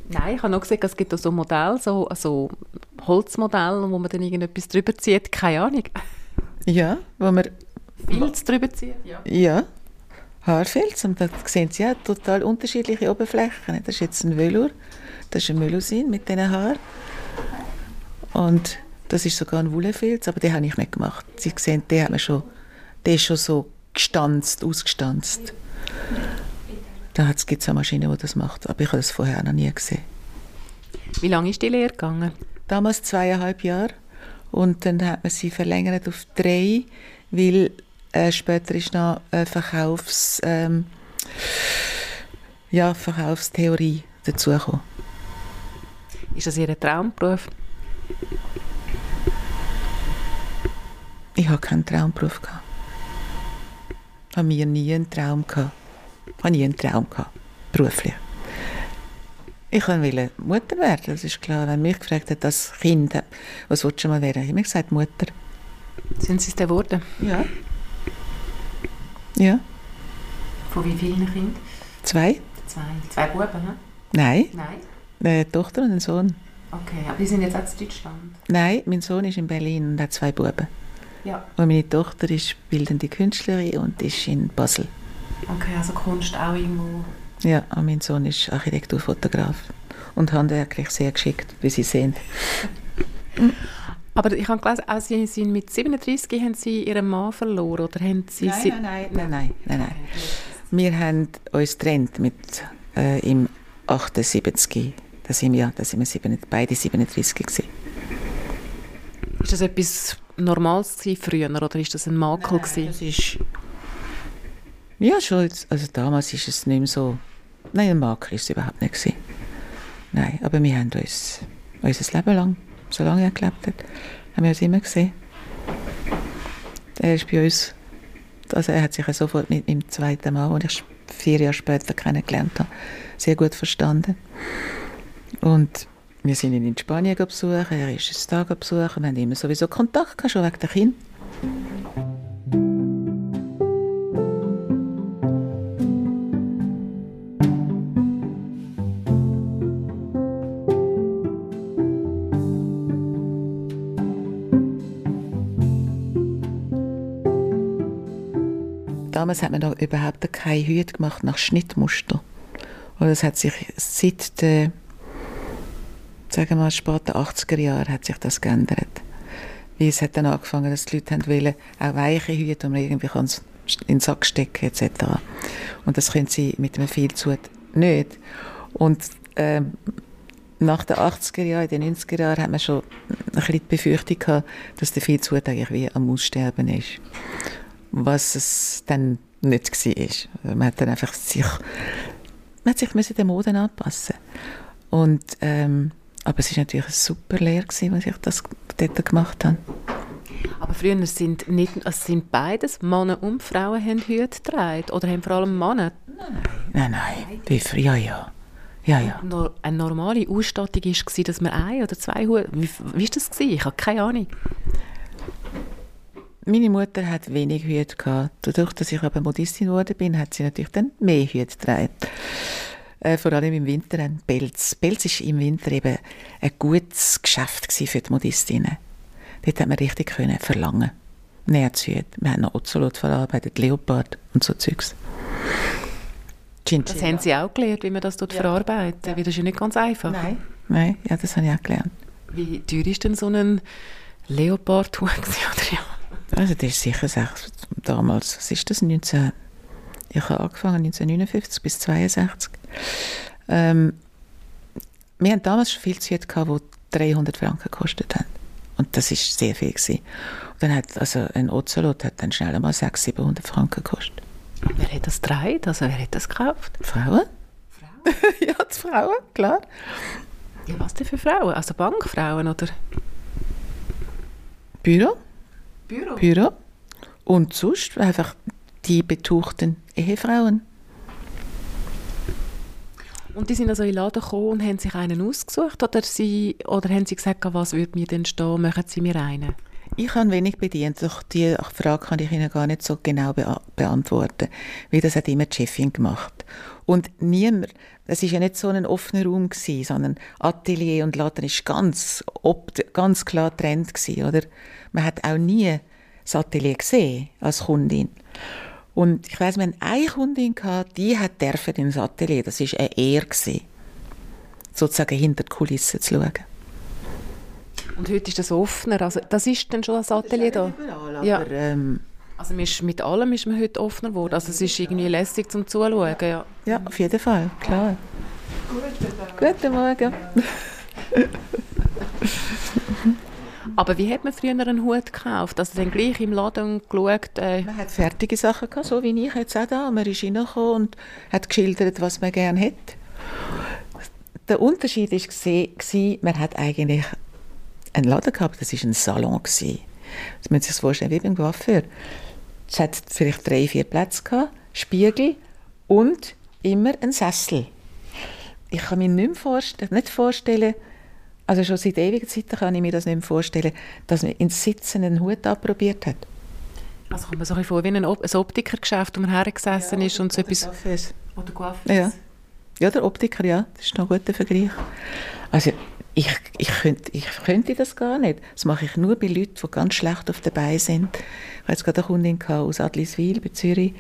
[SPEAKER 1] Nein, ich habe noch gesehen, es gibt so Modelle, so also Holzmodelle, wo man dann irgendetwas drüber zieht. Keine Ahnung.
[SPEAKER 2] Ja, wo man...
[SPEAKER 1] Filz drüber zieht, ja.
[SPEAKER 2] Ja, Haarfilz. Und da sehen Sie ja total unterschiedliche Oberflächen. Das ist jetzt ein Velour. Das ist ein Melusin mit diesen Haaren. Und das ist sogar ein Wollfilz, aber den habe ich nicht gemacht. Sie sehen, den, hat man schon, der ist schon so gestanzt, ausgestanzt. Da gibt es eine Maschine, die das macht, aber ich habe das vorher noch nie gesehen.
[SPEAKER 1] Wie lange ist die Lehre gegangen?
[SPEAKER 2] Damals zweieinhalb Jahre Und dann hat man sie verlängert auf drei, weil äh, später ist noch eine Verkaufs, ähm, ja, Verkaufstheorie dazugekommen.
[SPEAKER 1] Ist das Ihr Traumberuf?
[SPEAKER 2] Ich habe keinen Traumberuf gehabt. Ich habe mir nie einen Traum gehabt. Ich habe nie einen Traum gehabt, beruflich. Ich wollte Mutter werden, das ist klar. Wenn mich gefragt hat, das Kind, was willst du mal werden? Ich habe mir gesagt, Mutter.
[SPEAKER 1] Sind Sie es denn geworden?
[SPEAKER 2] Ja. Ja.
[SPEAKER 1] Von wie vielen Kindern?
[SPEAKER 2] Zwei.
[SPEAKER 1] Zwei. Zwei Buben, ne?
[SPEAKER 2] Nein.
[SPEAKER 1] Nein.
[SPEAKER 2] Eine Tochter und ein Sohn.
[SPEAKER 1] Okay, aber die sind jetzt auch in Deutschland?
[SPEAKER 2] Nein, mein Sohn ist in Berlin und hat zwei Buben.
[SPEAKER 1] Ja.
[SPEAKER 2] Und meine Tochter ist bildende Künstlerin und ist in Basel.
[SPEAKER 1] Okay, also Kunst auch irgendwo.
[SPEAKER 2] Ja, mein Sohn ist Architekturfotograf und handwerklich sehr geschickt, wie Sie sehen.
[SPEAKER 1] Aber ich habe gelesen, auch Sie sind mit 37 haben Sie Ihren Mann verloren, oder haben Sie...
[SPEAKER 2] Nein, nein, nein, nein, nein, nein, nein. Wir haben uns getrennt mit, äh, im 78. Da sind wir, da sind wir sieben, beide 37 gewesen.
[SPEAKER 1] Ist das etwas Normales früher, oder ist das ein Makel gewesen?
[SPEAKER 2] Das ist... Ja, schon. Also damals ist es nicht mehr so... Nein, ein Makel überhaupt nicht. Nein, aber wir haben uns unser Leben lang, solange er gelebt hat, haben wir uns immer gesehen. Er ist bei uns... Also er hat sich sofort mit meinem zweiten Mann, den ich vier Jahre später kennengelernt habe, sehr gut verstanden. Und wir sind ihn in Spanien besuchen, er ist uns da besuchen, wir haben immer sowieso Kontakt gehabt, schon wegen der Kinder. Damals hat man noch überhaupt keine Hüte gemacht nach Schnittmuster. Und das hat sich seit den, sagen wir mal, späten 80er Jahren hat sich das geändert. Weil es hat dann angefangen, dass die Leute wollen, auch weiche Hüte, man irgendwie in den Sack stecken etc. Und das können sie mit einem Vielzut nicht. Und ähm, nach den 80er Jahren, in den 90er Jahren, hat man schon ein bisschen die Befürchtung gehabt, dass der Vielzut eigentlich wie am Aussterben ist was es dann nicht war. Man hat dann einfach sich, man hat sich müssen der Mode anpassen. Und, ähm, aber es war natürlich eine super Lehre, gewesen, als ich das dort gemacht habe.
[SPEAKER 1] Aber früher sind, nicht, also sind beides, Männer und Frauen, haben Hüte getragen? Oder haben vor allem Männer?
[SPEAKER 2] Nein, nein, wie früher, ja, ja. Ja, ja.
[SPEAKER 1] Eine normale Ausstattung war, dass man ein oder zwei Hüte... Wie, wie war das? Gewesen? Ich habe keine Ahnung.
[SPEAKER 2] Meine Mutter hat wenig Hüte gehabt. Dadurch, dass ich aber Modistin geworden bin, hat sie natürlich dann mehr Hüte getragen. Äh, vor allem im Winter ein Pelz. Pelz ist im Winter eben ein gutes Geschäft für die Modistinnen. Dort hat man richtig können verlangen. Nährzüge. Wir haben noch Ocelot verarbeitet, Leopard und so Zeugs.
[SPEAKER 1] Das haben Sie auch gelernt, wie man das dort verarbeitet. Weil das ist ja nicht ganz einfach.
[SPEAKER 2] Nein. Nein, ja, das habe ich auch gelernt.
[SPEAKER 1] Wie teuer ist denn so ein Leopard-Hut? oder ja?
[SPEAKER 2] Also das ist sicher sechs, damals, was ist das, 19, ich habe angefangen 1959 bis 62. Ähm, wir haben damals schon viel Zeit gehabt, die 300 Franken gekostet haben. Und das ist sehr viel gewesen. Und dann hat, also ein Ocelot hat dann schnell mal 600, 700 Franken gekostet.
[SPEAKER 1] Wer hat das getragen? Also wer hat das gekauft?
[SPEAKER 2] Frauen? Frauen? ja, die Frauen, klar.
[SPEAKER 1] Ja, was denn für Frauen? Also Bankfrauen oder
[SPEAKER 2] Büro,
[SPEAKER 1] Büro?
[SPEAKER 2] Büro. Und sonst einfach die betuchten Ehefrauen.
[SPEAKER 1] Und die sind also in den Laden gekommen und haben sich einen ausgesucht? Oder, sie, oder haben sie gesagt, was würde mir denn stehen, machen Sie mir einen?
[SPEAKER 2] Ich habe wenig bedient, doch die Frage kann ich Ihnen gar nicht so genau bea beantworten, weil das hat immer die Chefin gemacht. Und niemand, es ist ja nicht so ein offener Raum gewesen, sondern Atelier und Laden ist ganz, ganz klar Trend gewesen, oder? Man hat auch nie das Atelier gesehen als Kundin. Und ich weiß, wir hatten eine Kundin gehabt, die hat dürfen ins Atelier, das ist eine Ehre gewesen, sozusagen hinter die Kulissen zu schauen.
[SPEAKER 1] Und heute ist das offener. Also, das ist dann schon das Atelier da?
[SPEAKER 2] Überall,
[SPEAKER 1] Ja.
[SPEAKER 2] aber, ähm,
[SPEAKER 1] Also man ist, mit allem ist man heute offener geworden. Also es ist irgendwie lässig zum Zuschauen. Ja.
[SPEAKER 2] Ja, auf jeden Fall, klar. Guten Morgen.
[SPEAKER 1] Aber wie hat man früher einen Hut gekauft? Also dann gleich im Laden geschaut? Äh
[SPEAKER 2] man hat fertige Sachen gehabt, so wie ich jetzt auch da. Man ist reingekommen und hat geschildert, was man gerne hätte. Der Unterschied war, man hat eigentlich einen Laden gehabt, das war ein Salon. Das müssen Sie sich vorstellen, wie beim Coiffeur. Es hat vielleicht drei, vier Plätze gehabt, Spiegel und immer ein Sessel. Ich kann mir nicht, vorstellen, nicht vorstellen, also schon seit ewigen Zeiten kann ich mir das nicht mehr vorstellen, dass man ins Sitzen einen Hut approbiert hat.
[SPEAKER 1] Also kommt man so ein vor wie ein, Op ein Optikergeschäft, wo man hergesessen ja, ist und so etwas...
[SPEAKER 2] Oder Coiffeuse. Ja. ja, der Optiker, ja, das ist noch ein guter Vergleich. Also ich, ich, könnte, ich könnte das gar nicht. Das mache ich nur bei Leuten, die ganz schlecht auf der sind. Ich hatte jetzt gerade eine Kundin aus Adliswil bei Zürich,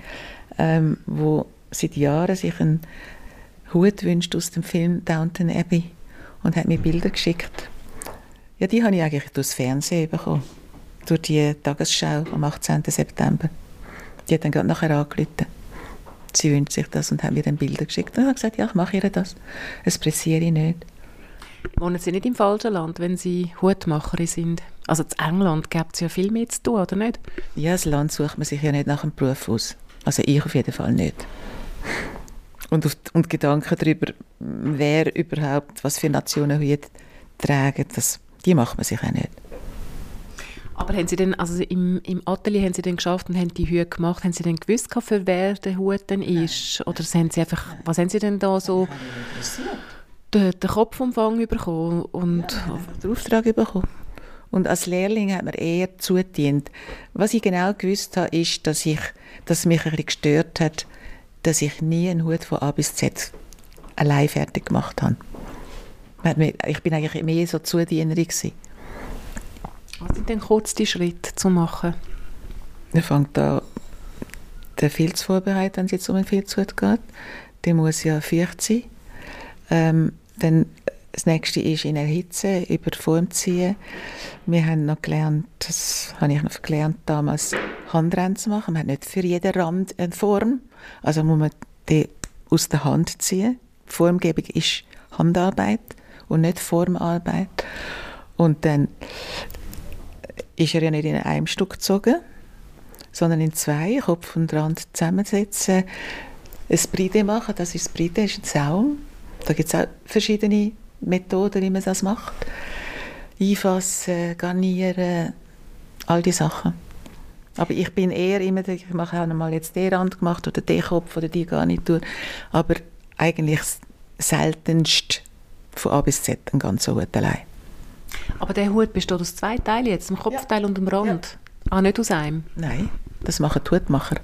[SPEAKER 2] ähm, wo seit Jahren sich einen Hut wünscht aus dem Film Downton Abbey und hat mir Bilder geschickt. Ja, die habe ich eigentlich durchs Fernsehen bekommen. Durch die Tagesschau am 18. September. Die hat dann gerade nachher angerufen. Sie wünscht sich das und hat mir dann Bilder geschickt. Und ich habe gesagt, ja, ich mache ihr das. Es pressiere ich nicht.
[SPEAKER 1] Wohnen Sie nicht im falschen Land, wenn Sie Hutmacherin sind? Also in England gibt es ja viel mehr zu tun, oder nicht?
[SPEAKER 2] Ja, das Land sucht man sich ja nicht nach dem Beruf aus. Also ich auf jeden Fall nicht. Und, auf, und Gedanken darüber, wer überhaupt, was für Nationen Hüte tragen, das, die macht man sich auch nicht.
[SPEAKER 1] Aber haben Sie denn, also im, im Atelier haben Sie denn geschafft und haben die Hüte gemacht, haben Sie denn gewusst, für wer der Hut denn ist? Nein. Oder haben Sie einfach, was haben Sie denn da so den, den Kopfumfang bekommen und
[SPEAKER 2] ja, den Auftrag bekommen? Und als Lehrling hat man eher zudient. Was ich genau gewusst habe, ist, dass, ich, dass mich ein bisschen gestört hat, dass ich nie einen Hut von A bis Z allein fertig gemacht habe. Ich bin eigentlich mehr so Zudienerin gewesen.
[SPEAKER 1] Was sind denn kurz die Schritte zu machen?
[SPEAKER 2] Man fängt an, den Filz vorbereiten, wenn es jetzt um einen Filzhut geht. Der muss ja feucht sein. Ähm, dann das nächste ist in Erhitzen, über Form ziehen. Wir haben noch gelernt, das habe ich noch gelernt, damals Handrennen zu machen. Man hat nicht für jeden Rand eine Form. Also muss man die aus der Hand ziehen. Formgebung ist Handarbeit und nicht Formarbeit. Und dann ist er ja nicht in einem Stück gezogen, sondern in zwei, Kopf und Rand zusammensetzen. Ein Bride machen, das ist das Bride, ist ein Saum. Da gibt es auch verschiedene Methoden, wie man das macht. Einfassen, garnieren, all die Sachen. Aber ich bin eher immer, ich mache auch mal jetzt den Rand gemacht oder den Kopf oder die Garnitur. Aber eigentlich seltenst von A bis Z ein ganzer Hut allein.
[SPEAKER 1] Aber der Hut besteht aus zwei Teilen jetzt, dem Kopfteil ja. und dem Rand? Ja. Ah, nicht aus einem?
[SPEAKER 2] Nein, das machen die Hutmacher.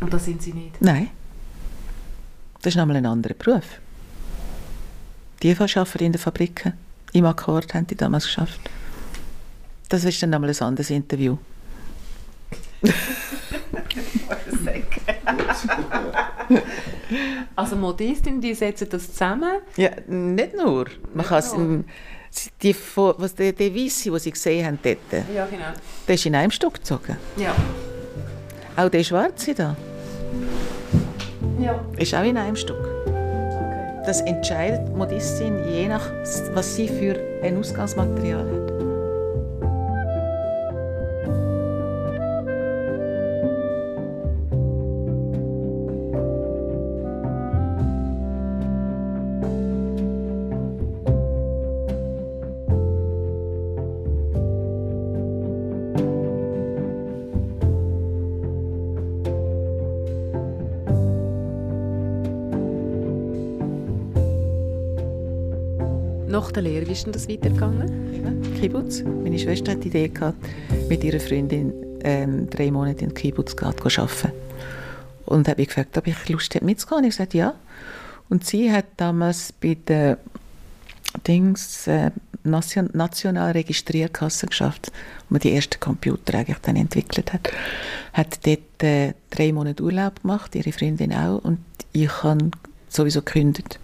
[SPEAKER 1] Und das sind sie nicht?
[SPEAKER 2] Nein. Das ist nochmal ein anderer Beruf. Die arbeiten in den Fabriken. Im Akkord haben die damals geschafft. Das ist dann nochmal ein anderes Interview.
[SPEAKER 1] also Modistin, die setzen das zusammen?
[SPEAKER 2] Ja, nicht nur. Man kann es die, was die, die Weisse, die sie gesehen haben dort,
[SPEAKER 1] ja, genau.
[SPEAKER 2] der ist in einem Stück gezogen.
[SPEAKER 1] Ja.
[SPEAKER 2] Auch der Schwarze da.
[SPEAKER 1] Ja.
[SPEAKER 2] Ist auch in einem Stück. Das entscheidet Modistin je nach, was sie für ein Ausgangsmaterial hat.
[SPEAKER 1] Nach der Lehre, wie ist denn das weitergegangen?
[SPEAKER 2] Kibbutz. Meine Schwester hat die Idee gehabt, mit ihrer Freundin ähm, drei Monate in Kibbutz zu arbeiten. Und habe mich gefragt, ob ich Lust hätte mitzugehen. Ich sagte ja. Und sie hat damals bei der Dings, äh, Nation, national Registrierkasse geschafft, wo man die ersten Computer eigentlich dann entwickelt hat. Hat dort äh, drei Monate Urlaub gemacht, ihre Freundin auch, und ich habe sowieso gekündigt.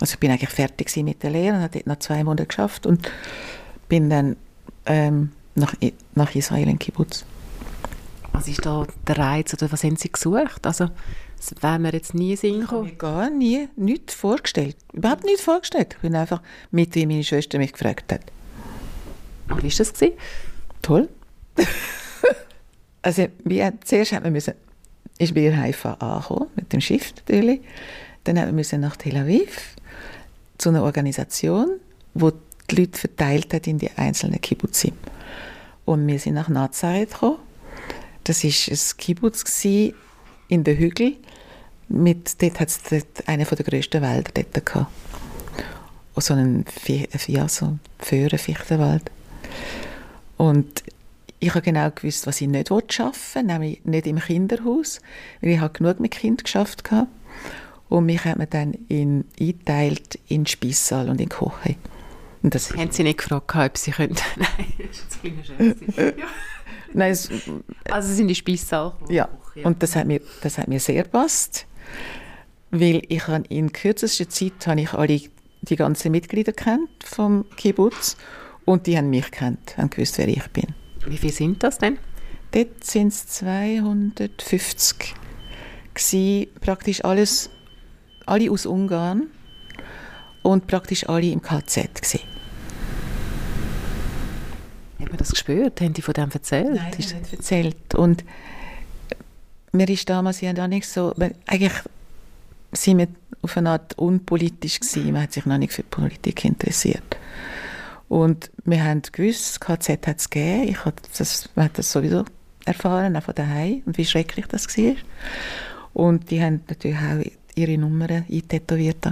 [SPEAKER 2] Also ich bin eigentlich fertig mit der Lehre und habe dort noch zwei Monate geschafft und bin dann ähm, nach, nach Israel in Kibbutz.
[SPEAKER 1] Was ist da der Reiz oder was haben Sie gesucht? Also das wäre mir jetzt nie Sinn gekommen.
[SPEAKER 2] Ich gar nie, nichts vorgestellt. Überhaupt nichts vorgestellt. Ich bin einfach mit, wie meine Schwester mich gefragt hat.
[SPEAKER 1] Und wie war das? Gewesen?
[SPEAKER 2] Toll. also wie, zuerst hat man müssen, ist bei Haifa angekommen, mit dem Schiff natürlich. Dann haben wir nach Tel Aviv zu einer Organisation, wo die Leute verteilt hat in die einzelnen Kibbutzim. Und wir sind nach Nazareth gekommen. Das war ein Kibbutz in den Hügeln. Mit, dort hat es einen der grössten Wälder dort gehabt. So einen, ja, so Föhrenfichtenwald. Und ich habe genau gewusst, was ich nicht arbeiten will, nämlich nicht im Kinderhaus, weil ich habe genug mit Kind geschafft habe. Und mich hat man dann in, eingeteilt in Speissaal und in Koche.
[SPEAKER 1] Und das Haben Sie nicht gefragt, ob Sie können? Nein, das ist ein kleiner ja. Nein, es, also sind die Speissaal.
[SPEAKER 2] Ja. ja, und das hat mir, das hat mir sehr gepasst, weil ich in kürzester Zeit habe ich alle die ganzen Mitglieder kennt vom Kibbutz und die haben mich kennt, haben gewusst, wer ich bin.
[SPEAKER 1] Wie viele sind das denn?
[SPEAKER 2] Dort sind es 250 gewesen, praktisch alles, alle aus Ungarn und praktisch alle im KZ gewesen.
[SPEAKER 1] Hat man das gespürt? Haben die von dem erzählt?
[SPEAKER 2] Nein, haben nicht erzählt. Und mir ist damals ja nicht so, eigentlich sind wir auf eine Art unpolitisch gewesen. Man hat sich noch nicht für Politik interessiert. Und wir haben gewusst, das KZ hat es gegeben. Ich habe das, man hat das sowieso erfahren, auch von daheim, und wie schrecklich das war. Und die haben natürlich auch ihre Nummern eintätowiert.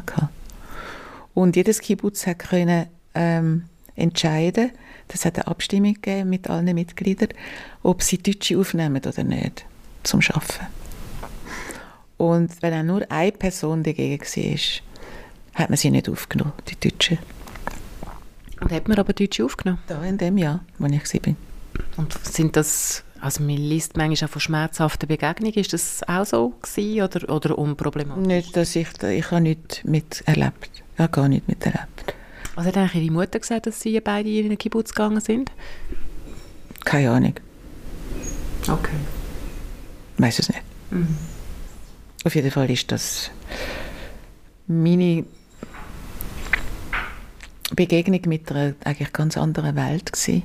[SPEAKER 2] Und jedes Kibbutz hat können, ähm, entscheiden, das hat eine Abstimmung gegeben mit allen Mitgliedern, ob sie Deutsche aufnehmen oder nicht zum Arbeiten. Und wenn auch nur eine Person dagegen war, hat man sie nicht aufgenommen, die Deutschen.
[SPEAKER 1] Und hat man aber Deutsche aufgenommen?
[SPEAKER 2] Da in dem Jahr, wo ich war.
[SPEAKER 1] Und sind das, also man liest manchmal auch von schmerzhaften Begegnungen, ist das auch so gewesen oder, oder unproblematisch?
[SPEAKER 2] Nicht, dass ich, ich habe nichts miterlebt. Ich habe gar nichts miterlebt.
[SPEAKER 1] Was hat eigentlich Ihre Mutter gesagt, dass Sie beide in den Kibbutz gegangen sind?
[SPEAKER 2] Keine Ahnung.
[SPEAKER 1] Okay.
[SPEAKER 2] Ich weiß es nicht. Mhm. Auf jeden Fall ist das meine Begegnung mit einer eigentlich ganz anderen Welt gewesen.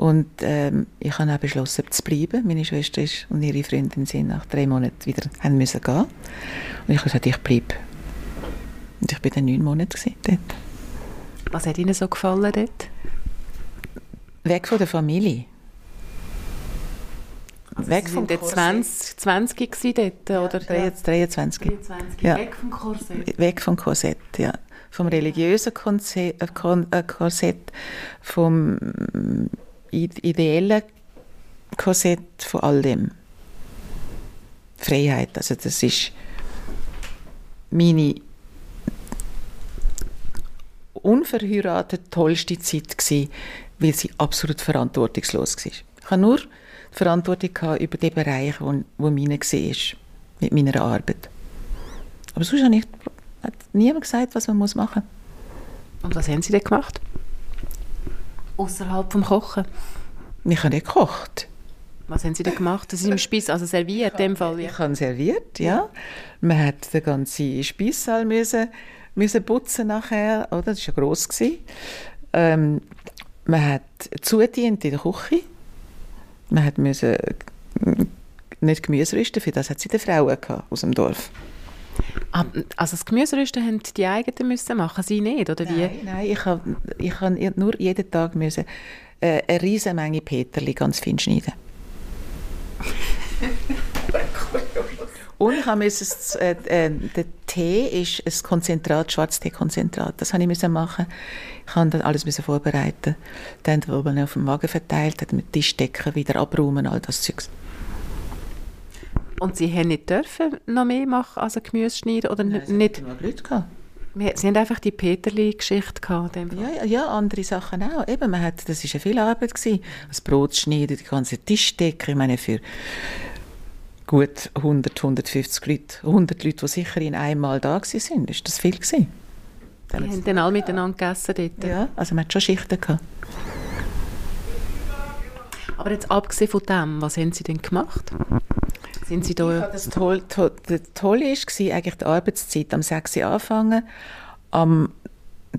[SPEAKER 2] Und ähm, ich habe auch beschlossen, zu bleiben. Meine Schwester ist und ihre Freundin sind nach drei Monaten wieder haben müssen gehen. Und ich habe gesagt, ich bleibe. Und ich war dann neun Monate dort.
[SPEAKER 1] Was hat Ihnen so gefallen dort?
[SPEAKER 2] Weg von der Familie.
[SPEAKER 1] Also weg vom Korsett. 20, 20 gewesen dort, ja, oder?
[SPEAKER 2] 23. 23. Ja. Weg vom Korsett. Weg vom Korsett, ja. Vom religiösen Korsett, äh, Korsett vom ideellen Korsett, von all dem. Freiheit, also das ist meine unverheiratet tollste Zeit gewesen, weil sie absolut verantwortungslos war. Ich habe nur Verantwortung über den Bereich, wo, wo meine war, mit meiner Arbeit. Aber sonst hat niemand gesagt, was man machen
[SPEAKER 1] muss. Und was haben Sie denn gemacht? Außerhalb vom Kochen?
[SPEAKER 2] Ich habe nicht gekocht.
[SPEAKER 1] Was haben Sie denn gemacht? Das ist im Speis, also serviert in dem Fall?
[SPEAKER 2] Ja. Ich habe serviert, ja. Man hat den ganzen Speissaal müssen, müssen putzen nachher, oder? Das war ja gross. Ähm, man hat zudient in der Küche man hat müssen äh, nicht Gemüse rüsten, für das hat sie die Frauen aus dem Dorf.
[SPEAKER 1] Ah, also das Gemüserüsten haben die eigenen müssen machen, sie nicht, oder wie?
[SPEAKER 2] Nein, nein ich habe ich hab nur jeden Tag müssen, äh, eine riesige Menge Peterli ganz fein schneiden. Und ich musste, äh, äh, der Tee ist ein Konzentrat, Schwarztee-Konzentrat. Das musste ich müssen machen. Ich musste dann alles müssen vorbereiten. Dann wurde man auf dem Wagen verteilt, dann mit Tischdecken wieder abräumen, all das Zeugs.
[SPEAKER 1] Und Sie haben nicht dürfen noch mehr machen, also Gemüse schneiden oder Nein, nicht?
[SPEAKER 2] Leute gehabt.
[SPEAKER 1] Sie haben einfach die Peterli-Geschichte gehabt.
[SPEAKER 2] Ja, ja, andere Sachen auch. Eben, man hat, das war ja viel Arbeit. Gewesen. Das Brot schneiden, die ganze Tischdecke. Ich meine, für gut 100, 150 Leute, 100 Leute, die sicher in einmal da waren, ist das viel gewesen.
[SPEAKER 1] Die haben dann alle miteinander gegessen dort?
[SPEAKER 2] Ja, also man hat schon Schichten gehabt.
[SPEAKER 1] Aber jetzt abgesehen von dem, was haben Sie denn gemacht? Sind Sie da...
[SPEAKER 2] das toll, toll, das Tolle war eigentlich die Arbeitszeit. Am 6 Uhr anfangen, am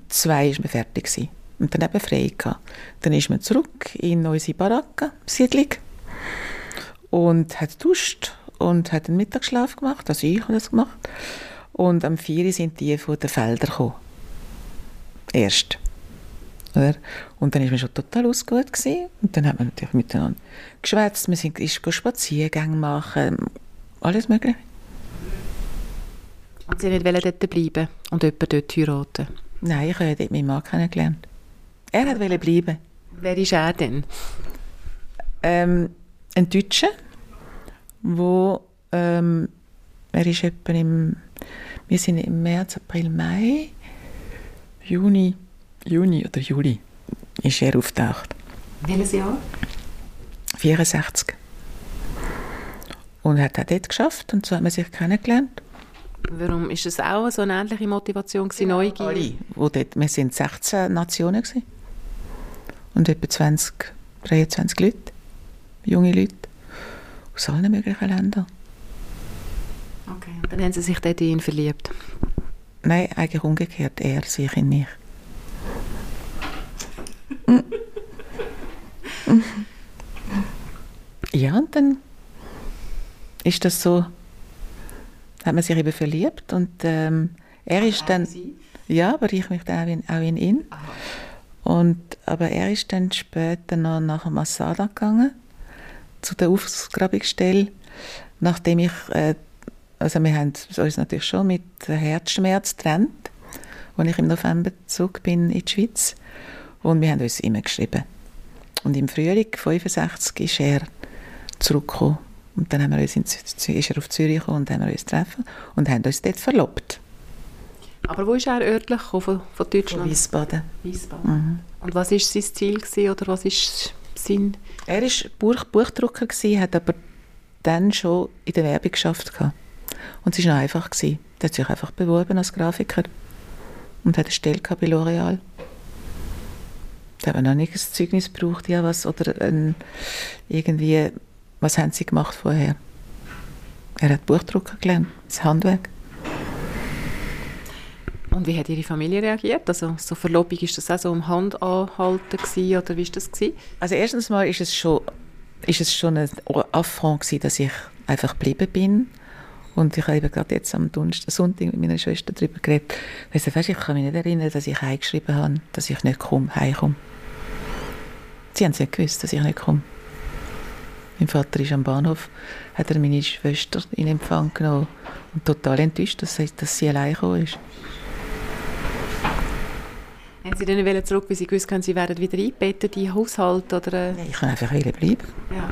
[SPEAKER 2] 2 Uhr war man fertig. Gewesen. und dann eben frei gehabt. Dann ist man zurück in unsere Baracke, Siedlung und hat duscht und hat einen Mittagsschlaf gemacht, also ich habe das gemacht. Und am 4 sind die von den Feldern gekommen. Erst. Oder? Und dann war man schon total ausgeruht. Gewesen. Und dann hat man natürlich miteinander geschwätzt, man sind, ist Spaziergänge machen, alles mögliche.
[SPEAKER 1] Und Sie wollten nicht dort bleiben und jemanden dort heiraten?
[SPEAKER 2] Nein, ich habe ja dort meinen Mann kennengelernt. Er wollte bleiben.
[SPEAKER 1] Wer ist er denn?
[SPEAKER 2] Ähm, ein Deutscher, wo ähm, er ist etwa im, wir sind im März, April, Mai, Juni, Juni oder Juli ist er auftaucht.
[SPEAKER 1] Welches Jahr?
[SPEAKER 2] 64. Und er hat auch dort geschafft und so hat man sich kennengelernt.
[SPEAKER 1] Warum ist es auch so eine ähnliche Motivation gewesen,
[SPEAKER 2] ja,
[SPEAKER 1] Neugier?
[SPEAKER 2] Alle, wo dort, wir sind 16 Nationen gewesen. und etwa 20, 23 Leute, junge Leute aus allen möglichen Ländern.
[SPEAKER 1] Okay, und dann haben Sie sich dort in ihn verliebt?
[SPEAKER 2] Nein, eigentlich umgekehrt, er sich in mich. ja, und dann ist das so, hat man sich eben verliebt und ähm, er ist dann, ja, aber ich mich dann auch in, auch in ihn. Und, aber er ist dann später noch nach Masada gegangen, zu der Ausgrabungsstelle, nachdem ich, äh, also wir haben uns natürlich schon mit Herzschmerz getrennt, als ich im November zurück bin in die Schweiz. Und wir haben uns immer geschrieben. Und im Frühling 65 ist er zurückgekommen. Und dann haben wir uns in, ist er auf Zürich gekommen und haben wir uns getroffen und haben uns dort verlobt.
[SPEAKER 1] Aber wo ist er örtlich von, von Deutschland?
[SPEAKER 2] Von Wiesbaden.
[SPEAKER 1] Wiesbaden. Mhm. Und was war sein Ziel gewesen, oder was ist sein...
[SPEAKER 2] Er war Buch, Buchdrucker, gewesen, hat aber dann schon in der Werbung geschafft. Gehabt. Und es war noch einfach. Gewesen. Er hat sich einfach beworben als Grafiker und hat eine Stelle bei L'Oréal. Da haben noch nicht ein Zeugnis gebraucht, ja, was, oder ein, irgendwie, was haben sie gemacht vorher? Er hat Buchdrucker gelernt, das Handwerk.
[SPEAKER 1] Und wie hat Ihre Familie reagiert? Also so Verlobung, ist das auch so um Hand anhalten gewesen, oder wie ist das gewesen?
[SPEAKER 2] Also erstens mal ist es schon, ist es schon ein Affront gewesen, dass ich einfach geblieben bin. Und ich habe eben gerade jetzt am Donnerstag, Sonntag mit meiner Schwester darüber geredet. Weißt du, ich kann mich nicht erinnern, dass ich heimgeschrieben habe, dass ich nicht komme, heimkomme. Sie haben es nicht gewusst, dass ich nicht komme. Mein Vater ist am Bahnhof, hat er meine Schwester in Empfang genommen und total enttäuscht, dass, dass sie allein gekommen ist.
[SPEAKER 1] Haben Sie dann zurück, weil Sie gewusst haben, Sie werden wieder eingebettet in den Haushalt? Oder?
[SPEAKER 2] Nein, ich kann einfach bleiben.
[SPEAKER 1] Ja, ja.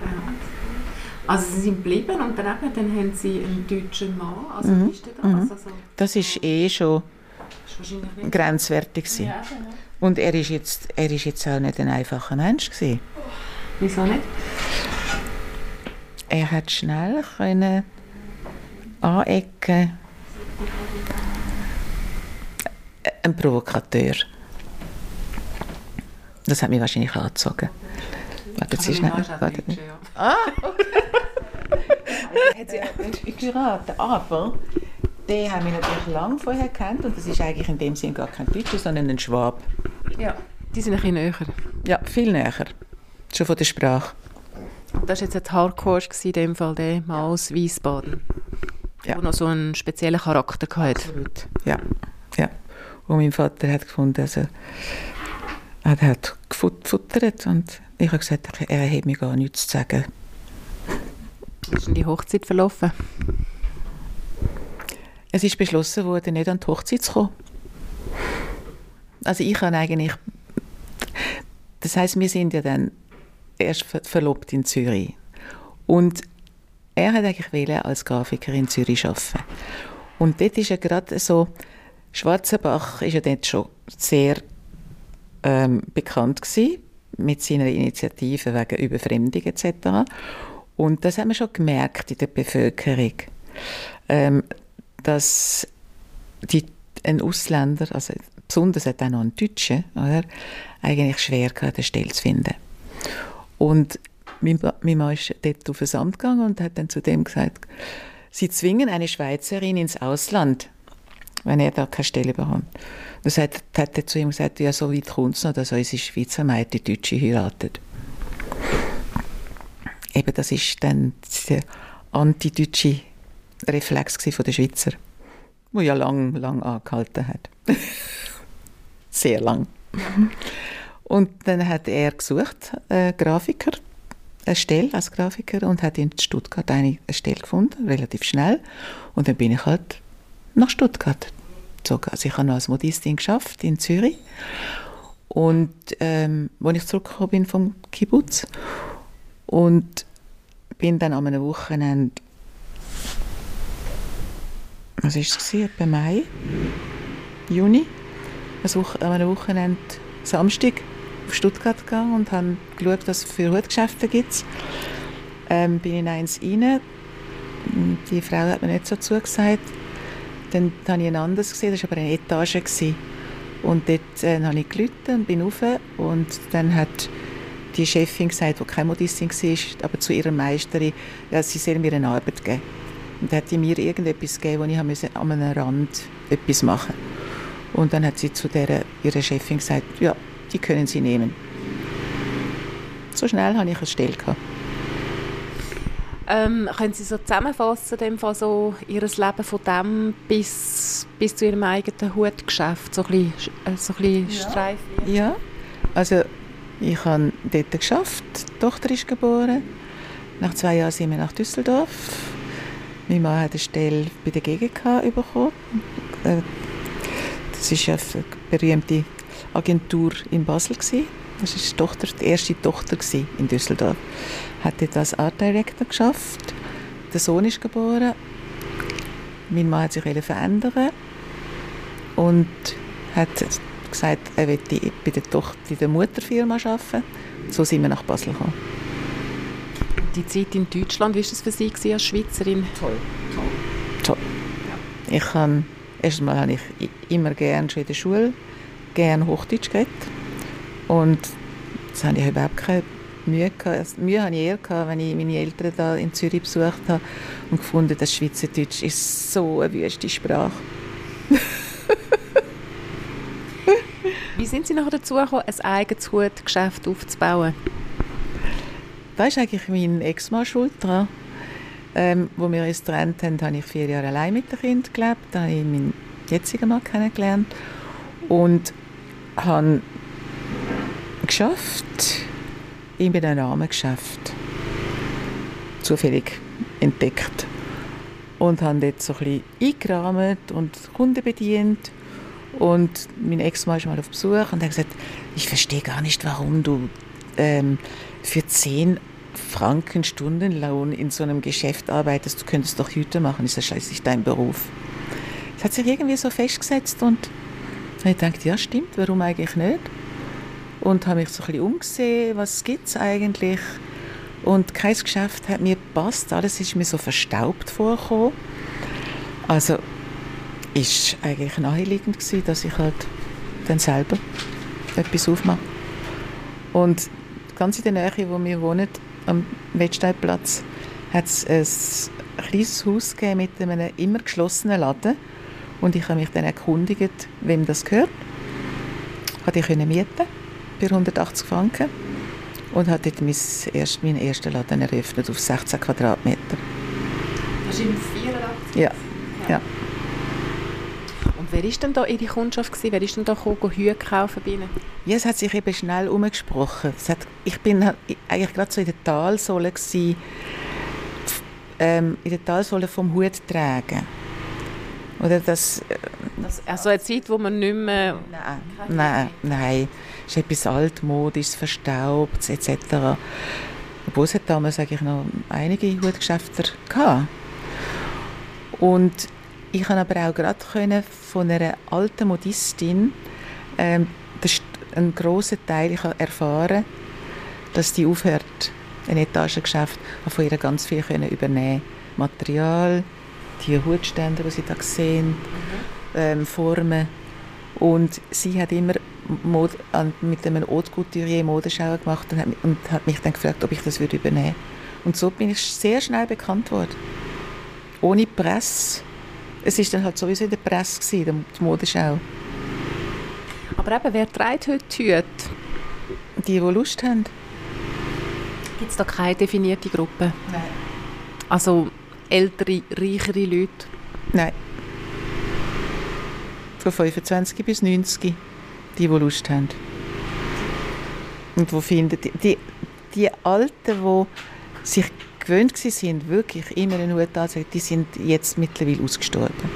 [SPEAKER 1] Also Sie sind geblieben und dann, eben, dann haben Sie einen deutschen Mann. Also, mhm. ist das?
[SPEAKER 2] Mhm. Also, das ist eh schon grenzwertig. Ja, genau. Und er ist, jetzt, er ist jetzt auch nicht ein einfacher Mensch gewesen.
[SPEAKER 1] Wieso nicht?
[SPEAKER 2] Er hat schnell können anecken. Ein Provokateur. Das hat mich wahrscheinlich angezogen. Warte, Sie schnell. Warte. Ah, okay. hat sie geraten. Aber den haben wir natürlich lange vorher kennt und das ist eigentlich in dem Sinn gar kein Deutscher, sondern ein Schwab.
[SPEAKER 1] Ja, die sind ein bisschen näher.
[SPEAKER 2] Ja, viel näher. Schon von der Sprache.
[SPEAKER 1] Das war jetzt ein Hardcore, in dem Fall der aus Wiesbaden. Ja. Der noch so einen speziellen Charakter hatte.
[SPEAKER 2] Absolut. Ja. ja. Und mein Vater hat gefunden, also, er hat gefuttert und ich habe gesagt, er hat mir gar nichts zu sagen.
[SPEAKER 1] Wie ist denn die Hochzeit verlaufen?
[SPEAKER 2] Es ist beschlossen worden, nicht an die Hochzeit zu kommen. Also ich habe eigentlich, das heißt, wir sind ja dann erst verlobt in Zürich und er hat eigentlich als Grafiker in Zürich arbeiten. Und dort ist er gerade so, Schwarzenbach ist ja dort schon sehr ähm, bekannt gewesen, mit seiner Initiative wegen Überfremdung etc. Und das haben wir schon gemerkt in der Bevölkerung, ähm, dass die, ein Ausländer, also besonders auch noch ein Deutscher, oder, eigentlich schwer hatte, eine Stelle zu finden. Und mein, mein Mann ist dort auf das Amt gegangen und hat dann zu dem gesagt, sie zwingen eine Schweizerin ins Ausland. wenn er da keine Stelle bekommt. Das hat, hat er zu ihm gesagt, ja, so weit kommt es noch, dass unsere Schweizer Mädchen Deutsche heiraten. Eben, das ist dann der antideutsche Reflex von der Schweizer, der ja lang, lang angehalten hat. Sehr lang. Und dann hat er gesucht, äh, Grafiker, eine Stelle als Grafiker und hat in Stuttgart eine, Stelle gefunden, relativ schnell. Und dann bin ich halt nach Stuttgart gezogen. Also ich habe noch als Modistin geschafft in Zürich. Und ähm, als ich zurückgekommen bin vom Kibbutz und bin dann an einem Wochenende, was war es, etwa Mai, Juni, an einem Wochenende, Samstag, auf Stuttgart gegangen und habe geschaut, was für Hutgeschäfte gibt. Ähm, bin in eins rein. Die Frau hat mir nicht so zugesagt. Dann habe ich ein anderes gesehen, das war aber eine Etage. Gewesen. Und dort äh, habe ich gelitten und bin rauf. Und dann hat die Chefin gesagt, die keine Modistin war, aber zu ihrer Meisterin, ja, sie soll mir eine Arbeit geben. Und dann hat sie mir irgendetwas gegeben, wo ich musste an einem Rand etwas machen Und dann hat sie zu der, ihrer Chefin gesagt, ja, die können Sie nehmen. So schnell hatte ich eine Stelle.
[SPEAKER 1] Ähm, können Sie so zusammenfassen, dem Fall so Ihr Leben von dem bis, bis zu Ihrem eigenen Hutgeschäft, so ein bisschen, äh, so ein bisschen ja. Streif?
[SPEAKER 2] Ja, also ich habe dort geschafft, die Tochter ist geboren. Nach zwei Jahren sind wir nach Düsseldorf. Mein Mann hat eine Stelle bei der GGK bekommen. Ist ja eine berühmte Agentur in Basel gewesen. Das war die, Tochter, die erste Tochter in Düsseldorf. Hat dort als Art Director geschafft. Der Sohn ist geboren. Mein Mann hat sich verändern und hat gesagt, er möchte bei der Tochter in der Mutterfirma arbeiten. So sind wir nach Basel gekommen.
[SPEAKER 1] Die Zeit in Deutschland, wie war das für Sie als Schweizerin?
[SPEAKER 2] Toll. Toll. Ja. Ich erstmal habe ich immer gerne schon in der Schule gerne Hochdeutsch geredet. Und das habe ich überhaupt keine Mühe gehabt. Also, Mühe hatte ich eher, gehabt, wenn ich meine Eltern da in Zürich besucht habe und gefunden, dass Schweizerdeutsch ist so eine wüste Sprache.
[SPEAKER 1] Wie sind Sie nachher dazu gekommen, ein eigenes Hutgeschäft aufzubauen?
[SPEAKER 2] Da ist eigentlich mein Ex-Mann schuld dran. Ähm, wo wir uns getrennt haben, habe ich vier Jahre allein mit dem Kind gelebt. Da habe ich meinen jetzigen Mann kennengelernt. Und habe geschafft in einem Rahmengeschäft. Zufällig entdeckt. Und habe dort so ein bisschen eingerahmt und Kunden bedient. Und mein Ex-Mann ist mal auf Besuch und hat gesagt, ich verstehe gar nicht, warum du ähm, für 10 Franken Stundenlohn in so einem Geschäft arbeitest. Du könntest doch Hüte machen, ist ja schließlich dein Beruf. Das hat sich irgendwie so festgesetzt und ich dachte, ja stimmt, warum eigentlich nicht? Und habe mich so ein bisschen umgesehen, was gibt es eigentlich? Und kein Geschäft hat mir gepasst, alles ist mir so verstaubt vorgekommen. Also ist eigentlich naheliegend gewesen, dass ich halt dann selber etwas aufmache. Und ganz in der Nähe, wo wir wohnen, am Wettsteinplatz, hat es ein kleines Haus mit einem immer geschlossenen Laden und ich habe mich dann erkundigt, wem das gehört. Habe ich mieten für 180 Franken und habe dort mein erst, meinen ersten Laden eröffnet auf 16 Quadratmeter.
[SPEAKER 1] Das ist im 84?
[SPEAKER 2] Ja. ja.
[SPEAKER 1] Und wer war denn da Ihre Kundschaft? Gewesen? Wer ist denn da gekommen, Hüte kaufen bei Ihnen?
[SPEAKER 2] Ja, es hat sich eben schnell umgesprochen. ich bin eigentlich gerade so in der Talsohle gewesen, ähm, in der Talsohle vom Hut tragen. Oder das,
[SPEAKER 1] äh, das, also eine Zeit, wo man nicht mehr...
[SPEAKER 2] Nein, nein, nein. Es ist etwas altmodisches, verstaubt etc. Obwohl es hat damals eigentlich noch einige Hutgeschäfte gehabt. Und ich konnte aber auch gerade von einer alten Modistin ähm, einen grossen Teil ich erfahren dass die aufhört, ein Etagengeschäft, von ihr ganz viel können übernehmen Material, die Hutstände, die Sie da sehen, ähm, Formen. Und sie hat immer Mode, mit einem Haute Couturier Modeschau gemacht und hat, und hat, mich dann gefragt, ob ich das würde übernehmen würde. Und so bin ich sehr schnell bekannt worden. Ohne Presse, es ist dann halt sowieso in der Presse gewesen, die Modenschau.
[SPEAKER 1] Aber eben, wer trägt heute Hüte?
[SPEAKER 2] Die, die Lust haben.
[SPEAKER 1] Gibt es da keine definierte Gruppe?
[SPEAKER 2] Nein.
[SPEAKER 1] Also ältere, reichere Leute?
[SPEAKER 2] Nein. Von 25 bis 90, die, die Lust haben. Und wo finden die, die, die Alten, die sich gewöhnt sind, wirklich immer einen Hut anzuziehen, die sind jetzt mittlerweile ausgestorben.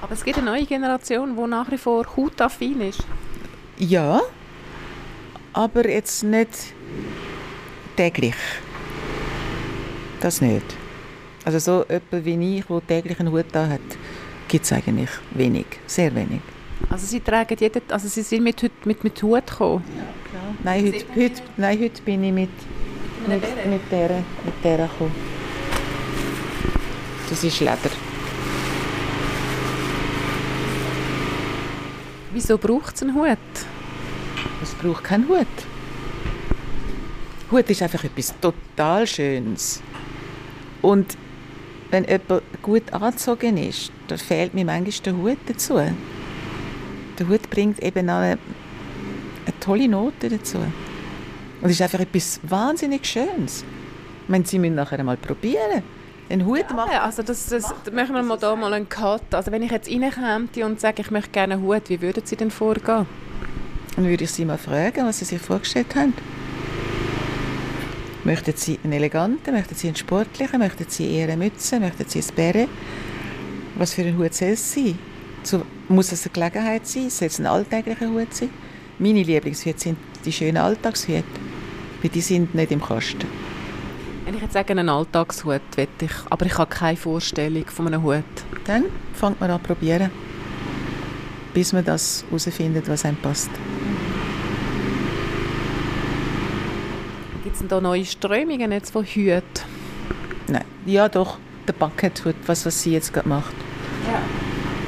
[SPEAKER 1] Aber es gibt eine neue Generation, die nach wie vor hautaffin ist.
[SPEAKER 2] Ja, aber jetzt nicht täglich. Das nicht. Also so jemand wie ich, der täglich einen Hut hat, gibt es eigentlich wenig, sehr wenig.
[SPEAKER 1] Also Sie tragen jeden, also Sie sind mit, mit, mit Hut gekommen?
[SPEAKER 2] Ja, klar. Nein, heute, heute, nein, heute bin ich mit, mit, mit, der, mit der gekommen. Das ist Leder.
[SPEAKER 1] Wieso braucht es einen Hut?
[SPEAKER 2] Es braucht keinen Hut. Hut ist einfach etwas total Schönes. Und wenn jemand gut angezogen ist, dann fehlt mir manchmal der Hut dazu. Der Hut bringt eben eine, eine tolle Note dazu. Und es ist einfach etwas wahnsinnig Schönes. Meine, Sie müssen nachher einmal probieren. Einen Hut
[SPEAKER 1] ja,
[SPEAKER 2] machen.
[SPEAKER 1] Also das, das, das machen wir mal da mal einen Cut. Also wenn ich jetzt reinkäme und sage, ich möchte gerne einen Hut, wie würden Sie denn vorgehen?
[SPEAKER 2] Dann würde ich Sie mal fragen, was Sie sich vorgestellt haben. Möchten Sie einen eleganten, möchten Sie einen sportlichen, möchten Sie eher eine Mütze, möchten Sie ein Bären? Was für ein Hut soll es sein? So, muss es eine Gelegenheit sein? Soll es ein alltäglicher Hut sein? Meine Lieblingshüte sind die schönen Alltagshüte, weil die sind nicht im Kasten.
[SPEAKER 1] Wenn ich jetzt sage, einen Alltagshut will ich, aber ich habe keine Vorstellung von einem Hut.
[SPEAKER 2] Dann fängt man an probieren, bis man das herausfindet, was einem passt.
[SPEAKER 1] Gibt es denn da neue Strömungen jetzt von Hüten?
[SPEAKER 2] Nein, ja doch, der Bucket-Hut, was, was sie jetzt gerade macht.
[SPEAKER 1] Ja.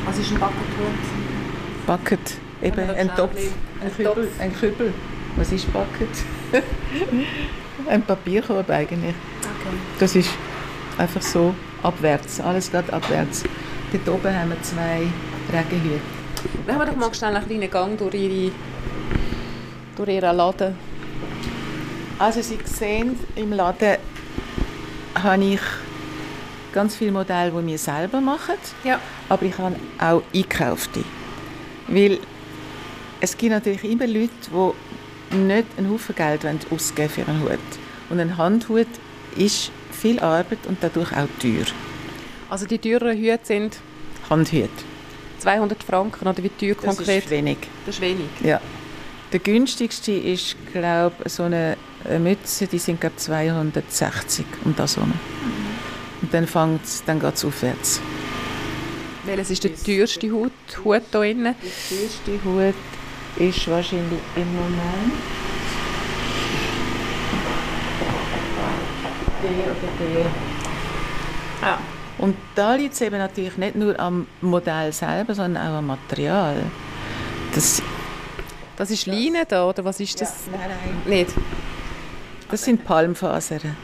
[SPEAKER 1] Was ist ein Bucket-Hut?
[SPEAKER 2] Bucket, eben ein Topf, ein
[SPEAKER 1] Ein
[SPEAKER 2] Kübel,
[SPEAKER 1] Topf.
[SPEAKER 2] ein Kübel. Was ist Bucket? ein Papierkorb eigentlich.
[SPEAKER 1] Okay.
[SPEAKER 2] Das ist einfach so abwärts, alles geht abwärts. Dort oben haben wir zwei Regenhüte.
[SPEAKER 1] Machen wir doch mal schnell einen kleinen Gang durch, ihre, durch ihren Laden.
[SPEAKER 2] Also Sie sehen, im Laden habe ich ganz viele Modelle, die wir selber machen.
[SPEAKER 1] Ja.
[SPEAKER 2] aber ich habe auch eingekaufte. Weil es gibt natürlich immer Leute, die nicht einen Haufen Geld ausgeben für einen Hut. Und ein Handhut ist viel Arbeit und dadurch auch teuer.
[SPEAKER 1] Also die teuren Hüte sind
[SPEAKER 2] Handhüte.
[SPEAKER 1] 200 Franken oder wie teuer
[SPEAKER 2] Das
[SPEAKER 1] konkret?
[SPEAKER 2] ist wenig.
[SPEAKER 1] Das ist wenig.
[SPEAKER 2] Ja. Der günstigste ist, glaube ich, so eine Mütze, die sind, glaube ich, 260 um das herum. Und dann, fängt's, dann geht es aufwärts.
[SPEAKER 1] Welches ist der teuerste Hut, Hut hier innen?
[SPEAKER 2] Der teuerste Hut ist wahrscheinlich im Moment der oder der.
[SPEAKER 1] Ja.
[SPEAKER 2] Und da liegt es eben natürlich nicht nur am Modell selber, sondern auch am Material. Das,
[SPEAKER 1] Das ist Leine da, oder was ist das?
[SPEAKER 2] nein, nein.
[SPEAKER 1] Nicht?
[SPEAKER 2] das sind Palmfasern.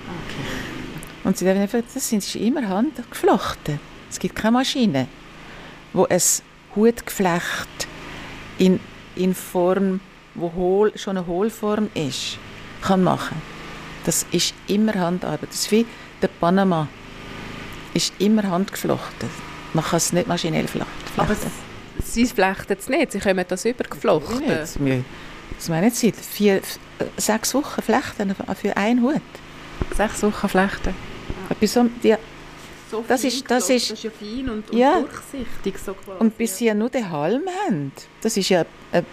[SPEAKER 2] Und sie dürfen einfach, das sind immer handgeflochten. Es gibt keine Maschine, wo ein Hutgeflecht in, in Form, wo hohl, schon eine Hohlform ist, kann machen. Das ist immer Handarbeit. Das ist wie der Panama. Ist immer handgeflochten. Man kann es nicht maschinell flechten.
[SPEAKER 1] Aber sie flechten es nicht, sie kommen das übergeflochten.
[SPEAKER 2] Das meine ich nicht. Vier, sechs Wochen flechten für einen Hut.
[SPEAKER 1] Sechs Wochen flechten.
[SPEAKER 2] Etwas so, ja.
[SPEAKER 1] So
[SPEAKER 2] Das ist- das ist-
[SPEAKER 1] das ist ja fein und, und
[SPEAKER 2] Ja.
[SPEAKER 1] durchsichtig so quasi.
[SPEAKER 2] Und bis sie ja nur den Halm haben, das ist ja eine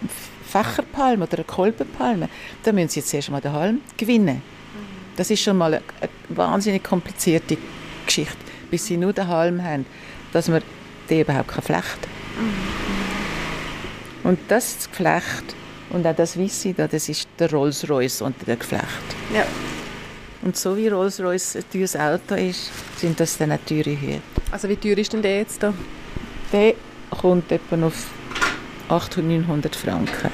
[SPEAKER 2] Fächerpalme oder eine Kolbenpalme, da müssen sie jetzt erst mal den Halm gewinnen. Das ist schon mal eine, eine wahnsinnig komplizierte Geschichte, bis sie nur den Halm haben, dass man den überhaupt kann flechten Und das Geflecht und auch das Weisse da, das ist der Rolls-Royce unter dem Geflecht.
[SPEAKER 1] Ja.
[SPEAKER 2] Und so wie Rolls-Royce ein teures Auto ist, sind das dann auch teure Hüte.
[SPEAKER 1] Also wie teuer ist denn der jetzt da?
[SPEAKER 2] Der kommt etwa auf 800, 900 Franken.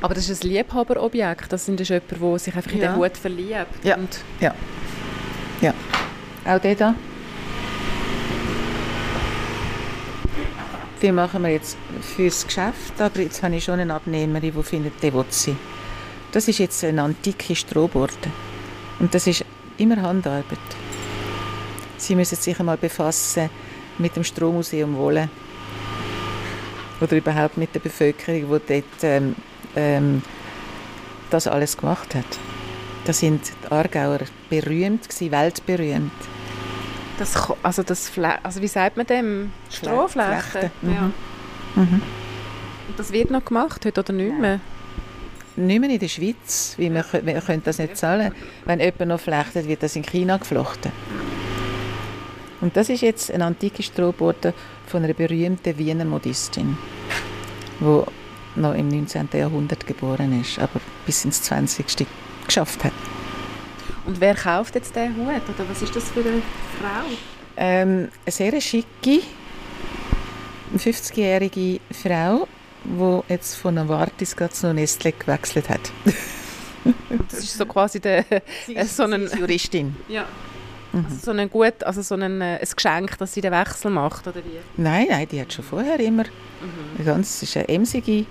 [SPEAKER 1] Aber das ist ein Liebhaberobjekt. Das ist jemand, der sich einfach in
[SPEAKER 2] Ja.
[SPEAKER 1] den Hut verliebt.
[SPEAKER 2] Ja. Ja. Ja. Auch der da. Die machen wir jetzt fürs Geschäft, aber jetzt habe ich schon eine Abnehmerin, die findet, die will sie. Das ist jetzt eine antike Strohborte. Und das ist immer Handarbeit. Sie müssen sich einmal befassen mit dem Strohmuseum Wolle. Oder überhaupt mit der Bevölkerung, die dort ähm, ähm, das alles gemacht hat. Da sind die Aargauer berühmt gewesen, weltberühmt.
[SPEAKER 1] Das, also das Fle also wie sagt man dem? Strohfläche?
[SPEAKER 2] Mhm.
[SPEAKER 1] Ja.
[SPEAKER 2] Mhm.
[SPEAKER 1] Und das wird noch gemacht heute oder nicht mehr?
[SPEAKER 2] Nicht mehr in der Schweiz, weil wir, wir können das nicht zahlen. Wenn jemand noch flechtet, wird das in China geflochten. Und das ist jetzt eine antike Strohborte von einer berühmten Wiener Modistin, die noch im 19. Jahrhundert geboren ist, aber bis ins 20. geschafft hat.
[SPEAKER 1] Und wer kauft jetzt den Hut? Oder was ist das für eine Frau?
[SPEAKER 2] Ähm, eine sehr schicke, 50-jährige Frau, die jetzt von Novartis gerade zu Nestle gewechselt hat.
[SPEAKER 1] Das ist so quasi der, äh, so ein,
[SPEAKER 2] Juristin.
[SPEAKER 1] ja. also so ein gut, also so ein, äh, ein Geschenk, dass sie den Wechsel macht oder wie?
[SPEAKER 2] Nein, nein, die hat schon vorher immer eine ganz, sie ist eine emsige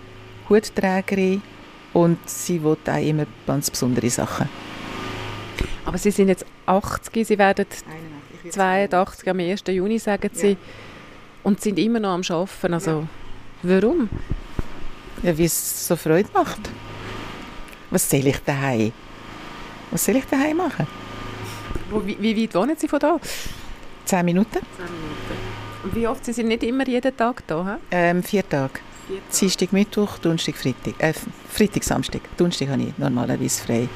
[SPEAKER 2] Hutträgerin und sie will auch immer ganz besondere Sachen.
[SPEAKER 1] Aber sie sind jetzt 80, sie werden 82 am 1. Juni, sagen sie, und sind immer noch am Arbeiten. Also, warum?
[SPEAKER 2] Ja, wie es so Freude macht. Was soll ich daheim? Was soll ich daheim machen?
[SPEAKER 1] Wo, wie, wie weit wohnen sie von da?
[SPEAKER 2] Zehn Minuten?
[SPEAKER 1] Und wie oft? Sie sind nicht immer jeden Tag da, hä?
[SPEAKER 2] Ähm, vier Tage. Dienstag, Mittwoch, Donnerstag, Freitag. Äh, Freitag, Samstag. Donnerstag habe ich normalerweise frei.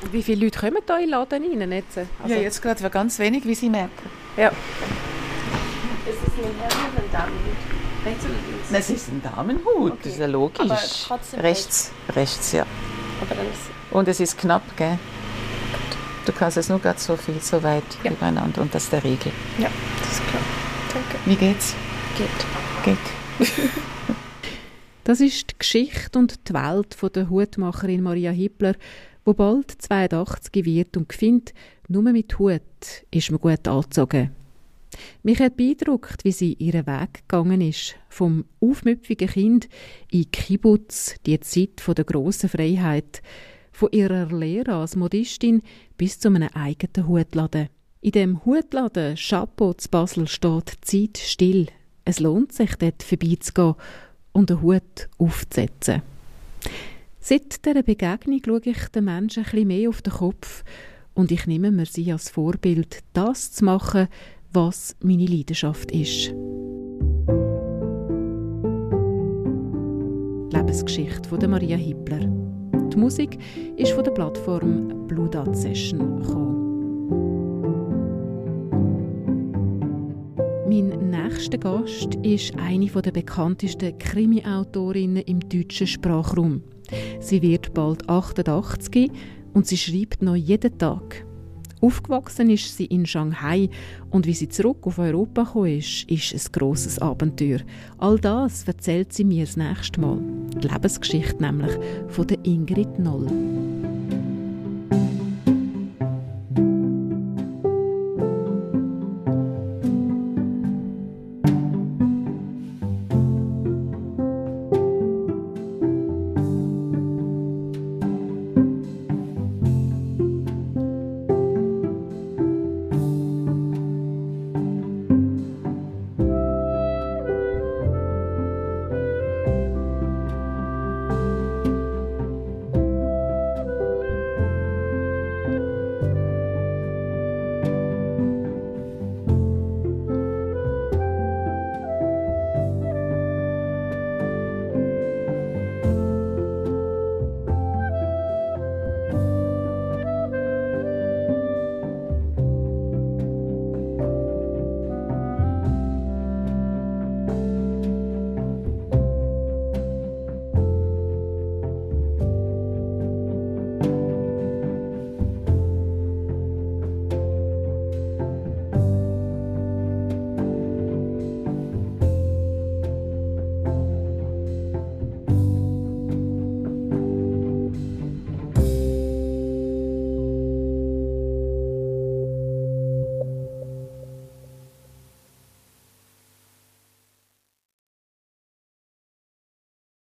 [SPEAKER 1] Und wie viele Leute kommen da in den Laden rein jetzt? Also,
[SPEAKER 2] ja, jetzt gerade ganz wenig, wie Sie merken.
[SPEAKER 1] ja.
[SPEAKER 3] Ist es ein Herren- oder ein Damenhut? Rechts oder links?
[SPEAKER 2] Das ist ein Damenhut, das ist ja logisch.
[SPEAKER 3] Aber trotzdem
[SPEAKER 2] rechts, rechts, ja.
[SPEAKER 3] Aber dann ist
[SPEAKER 2] Und es ist knapp, gell? Du kannst es nur gerade so viel, so weit
[SPEAKER 3] Ja.
[SPEAKER 2] übereinander und das ist der Regel.
[SPEAKER 3] Ja, das ist klar. Danke.
[SPEAKER 2] Wie geht's?
[SPEAKER 3] Geht.
[SPEAKER 2] Geht.
[SPEAKER 1] Das ist die Geschichte und die Welt von der Hutmacherin Maria Hippler, wo bald 82 wird und findet, nur mit Hut ist man gut angezogen. Mich hat beeindruckt, wie sie ihren Weg gegangen ist, vom aufmüpfigen Kind in Kibbutz, die Zeit der grossen Freiheit, von ihrer Lehre als Modistin bis zu einem eigenen Hutladen. In dem Hutladen Chapeau zu Basel steht Zeit still. Es lohnt sich, dort vorbeizugehen und einen Hut aufzusetzen. Seit dieser Begegnung schaue ich den Menschen ein mehr auf den Kopf und ich nehme mir sie als Vorbild, das zu machen, was meine Leidenschaft ist. Lebensgeschichte von Maria Hippler. Die Musik ist von der Plattform Blue Dot Session gekommen. Mein nächster Gast ist eine der bekanntesten Krimi-Autorinnen im deutschen Sprachraum. Sie wird bald 88 und sie schreibt noch jeden Tag. Aufgewachsen ist sie in Shanghai und wie sie zurück auf Europa gekommen ist, ist ein grosses Abenteuer. All das erzählt sie mir das nächste Mal. Die Lebensgeschichte nämlich von der Ingrid Noll.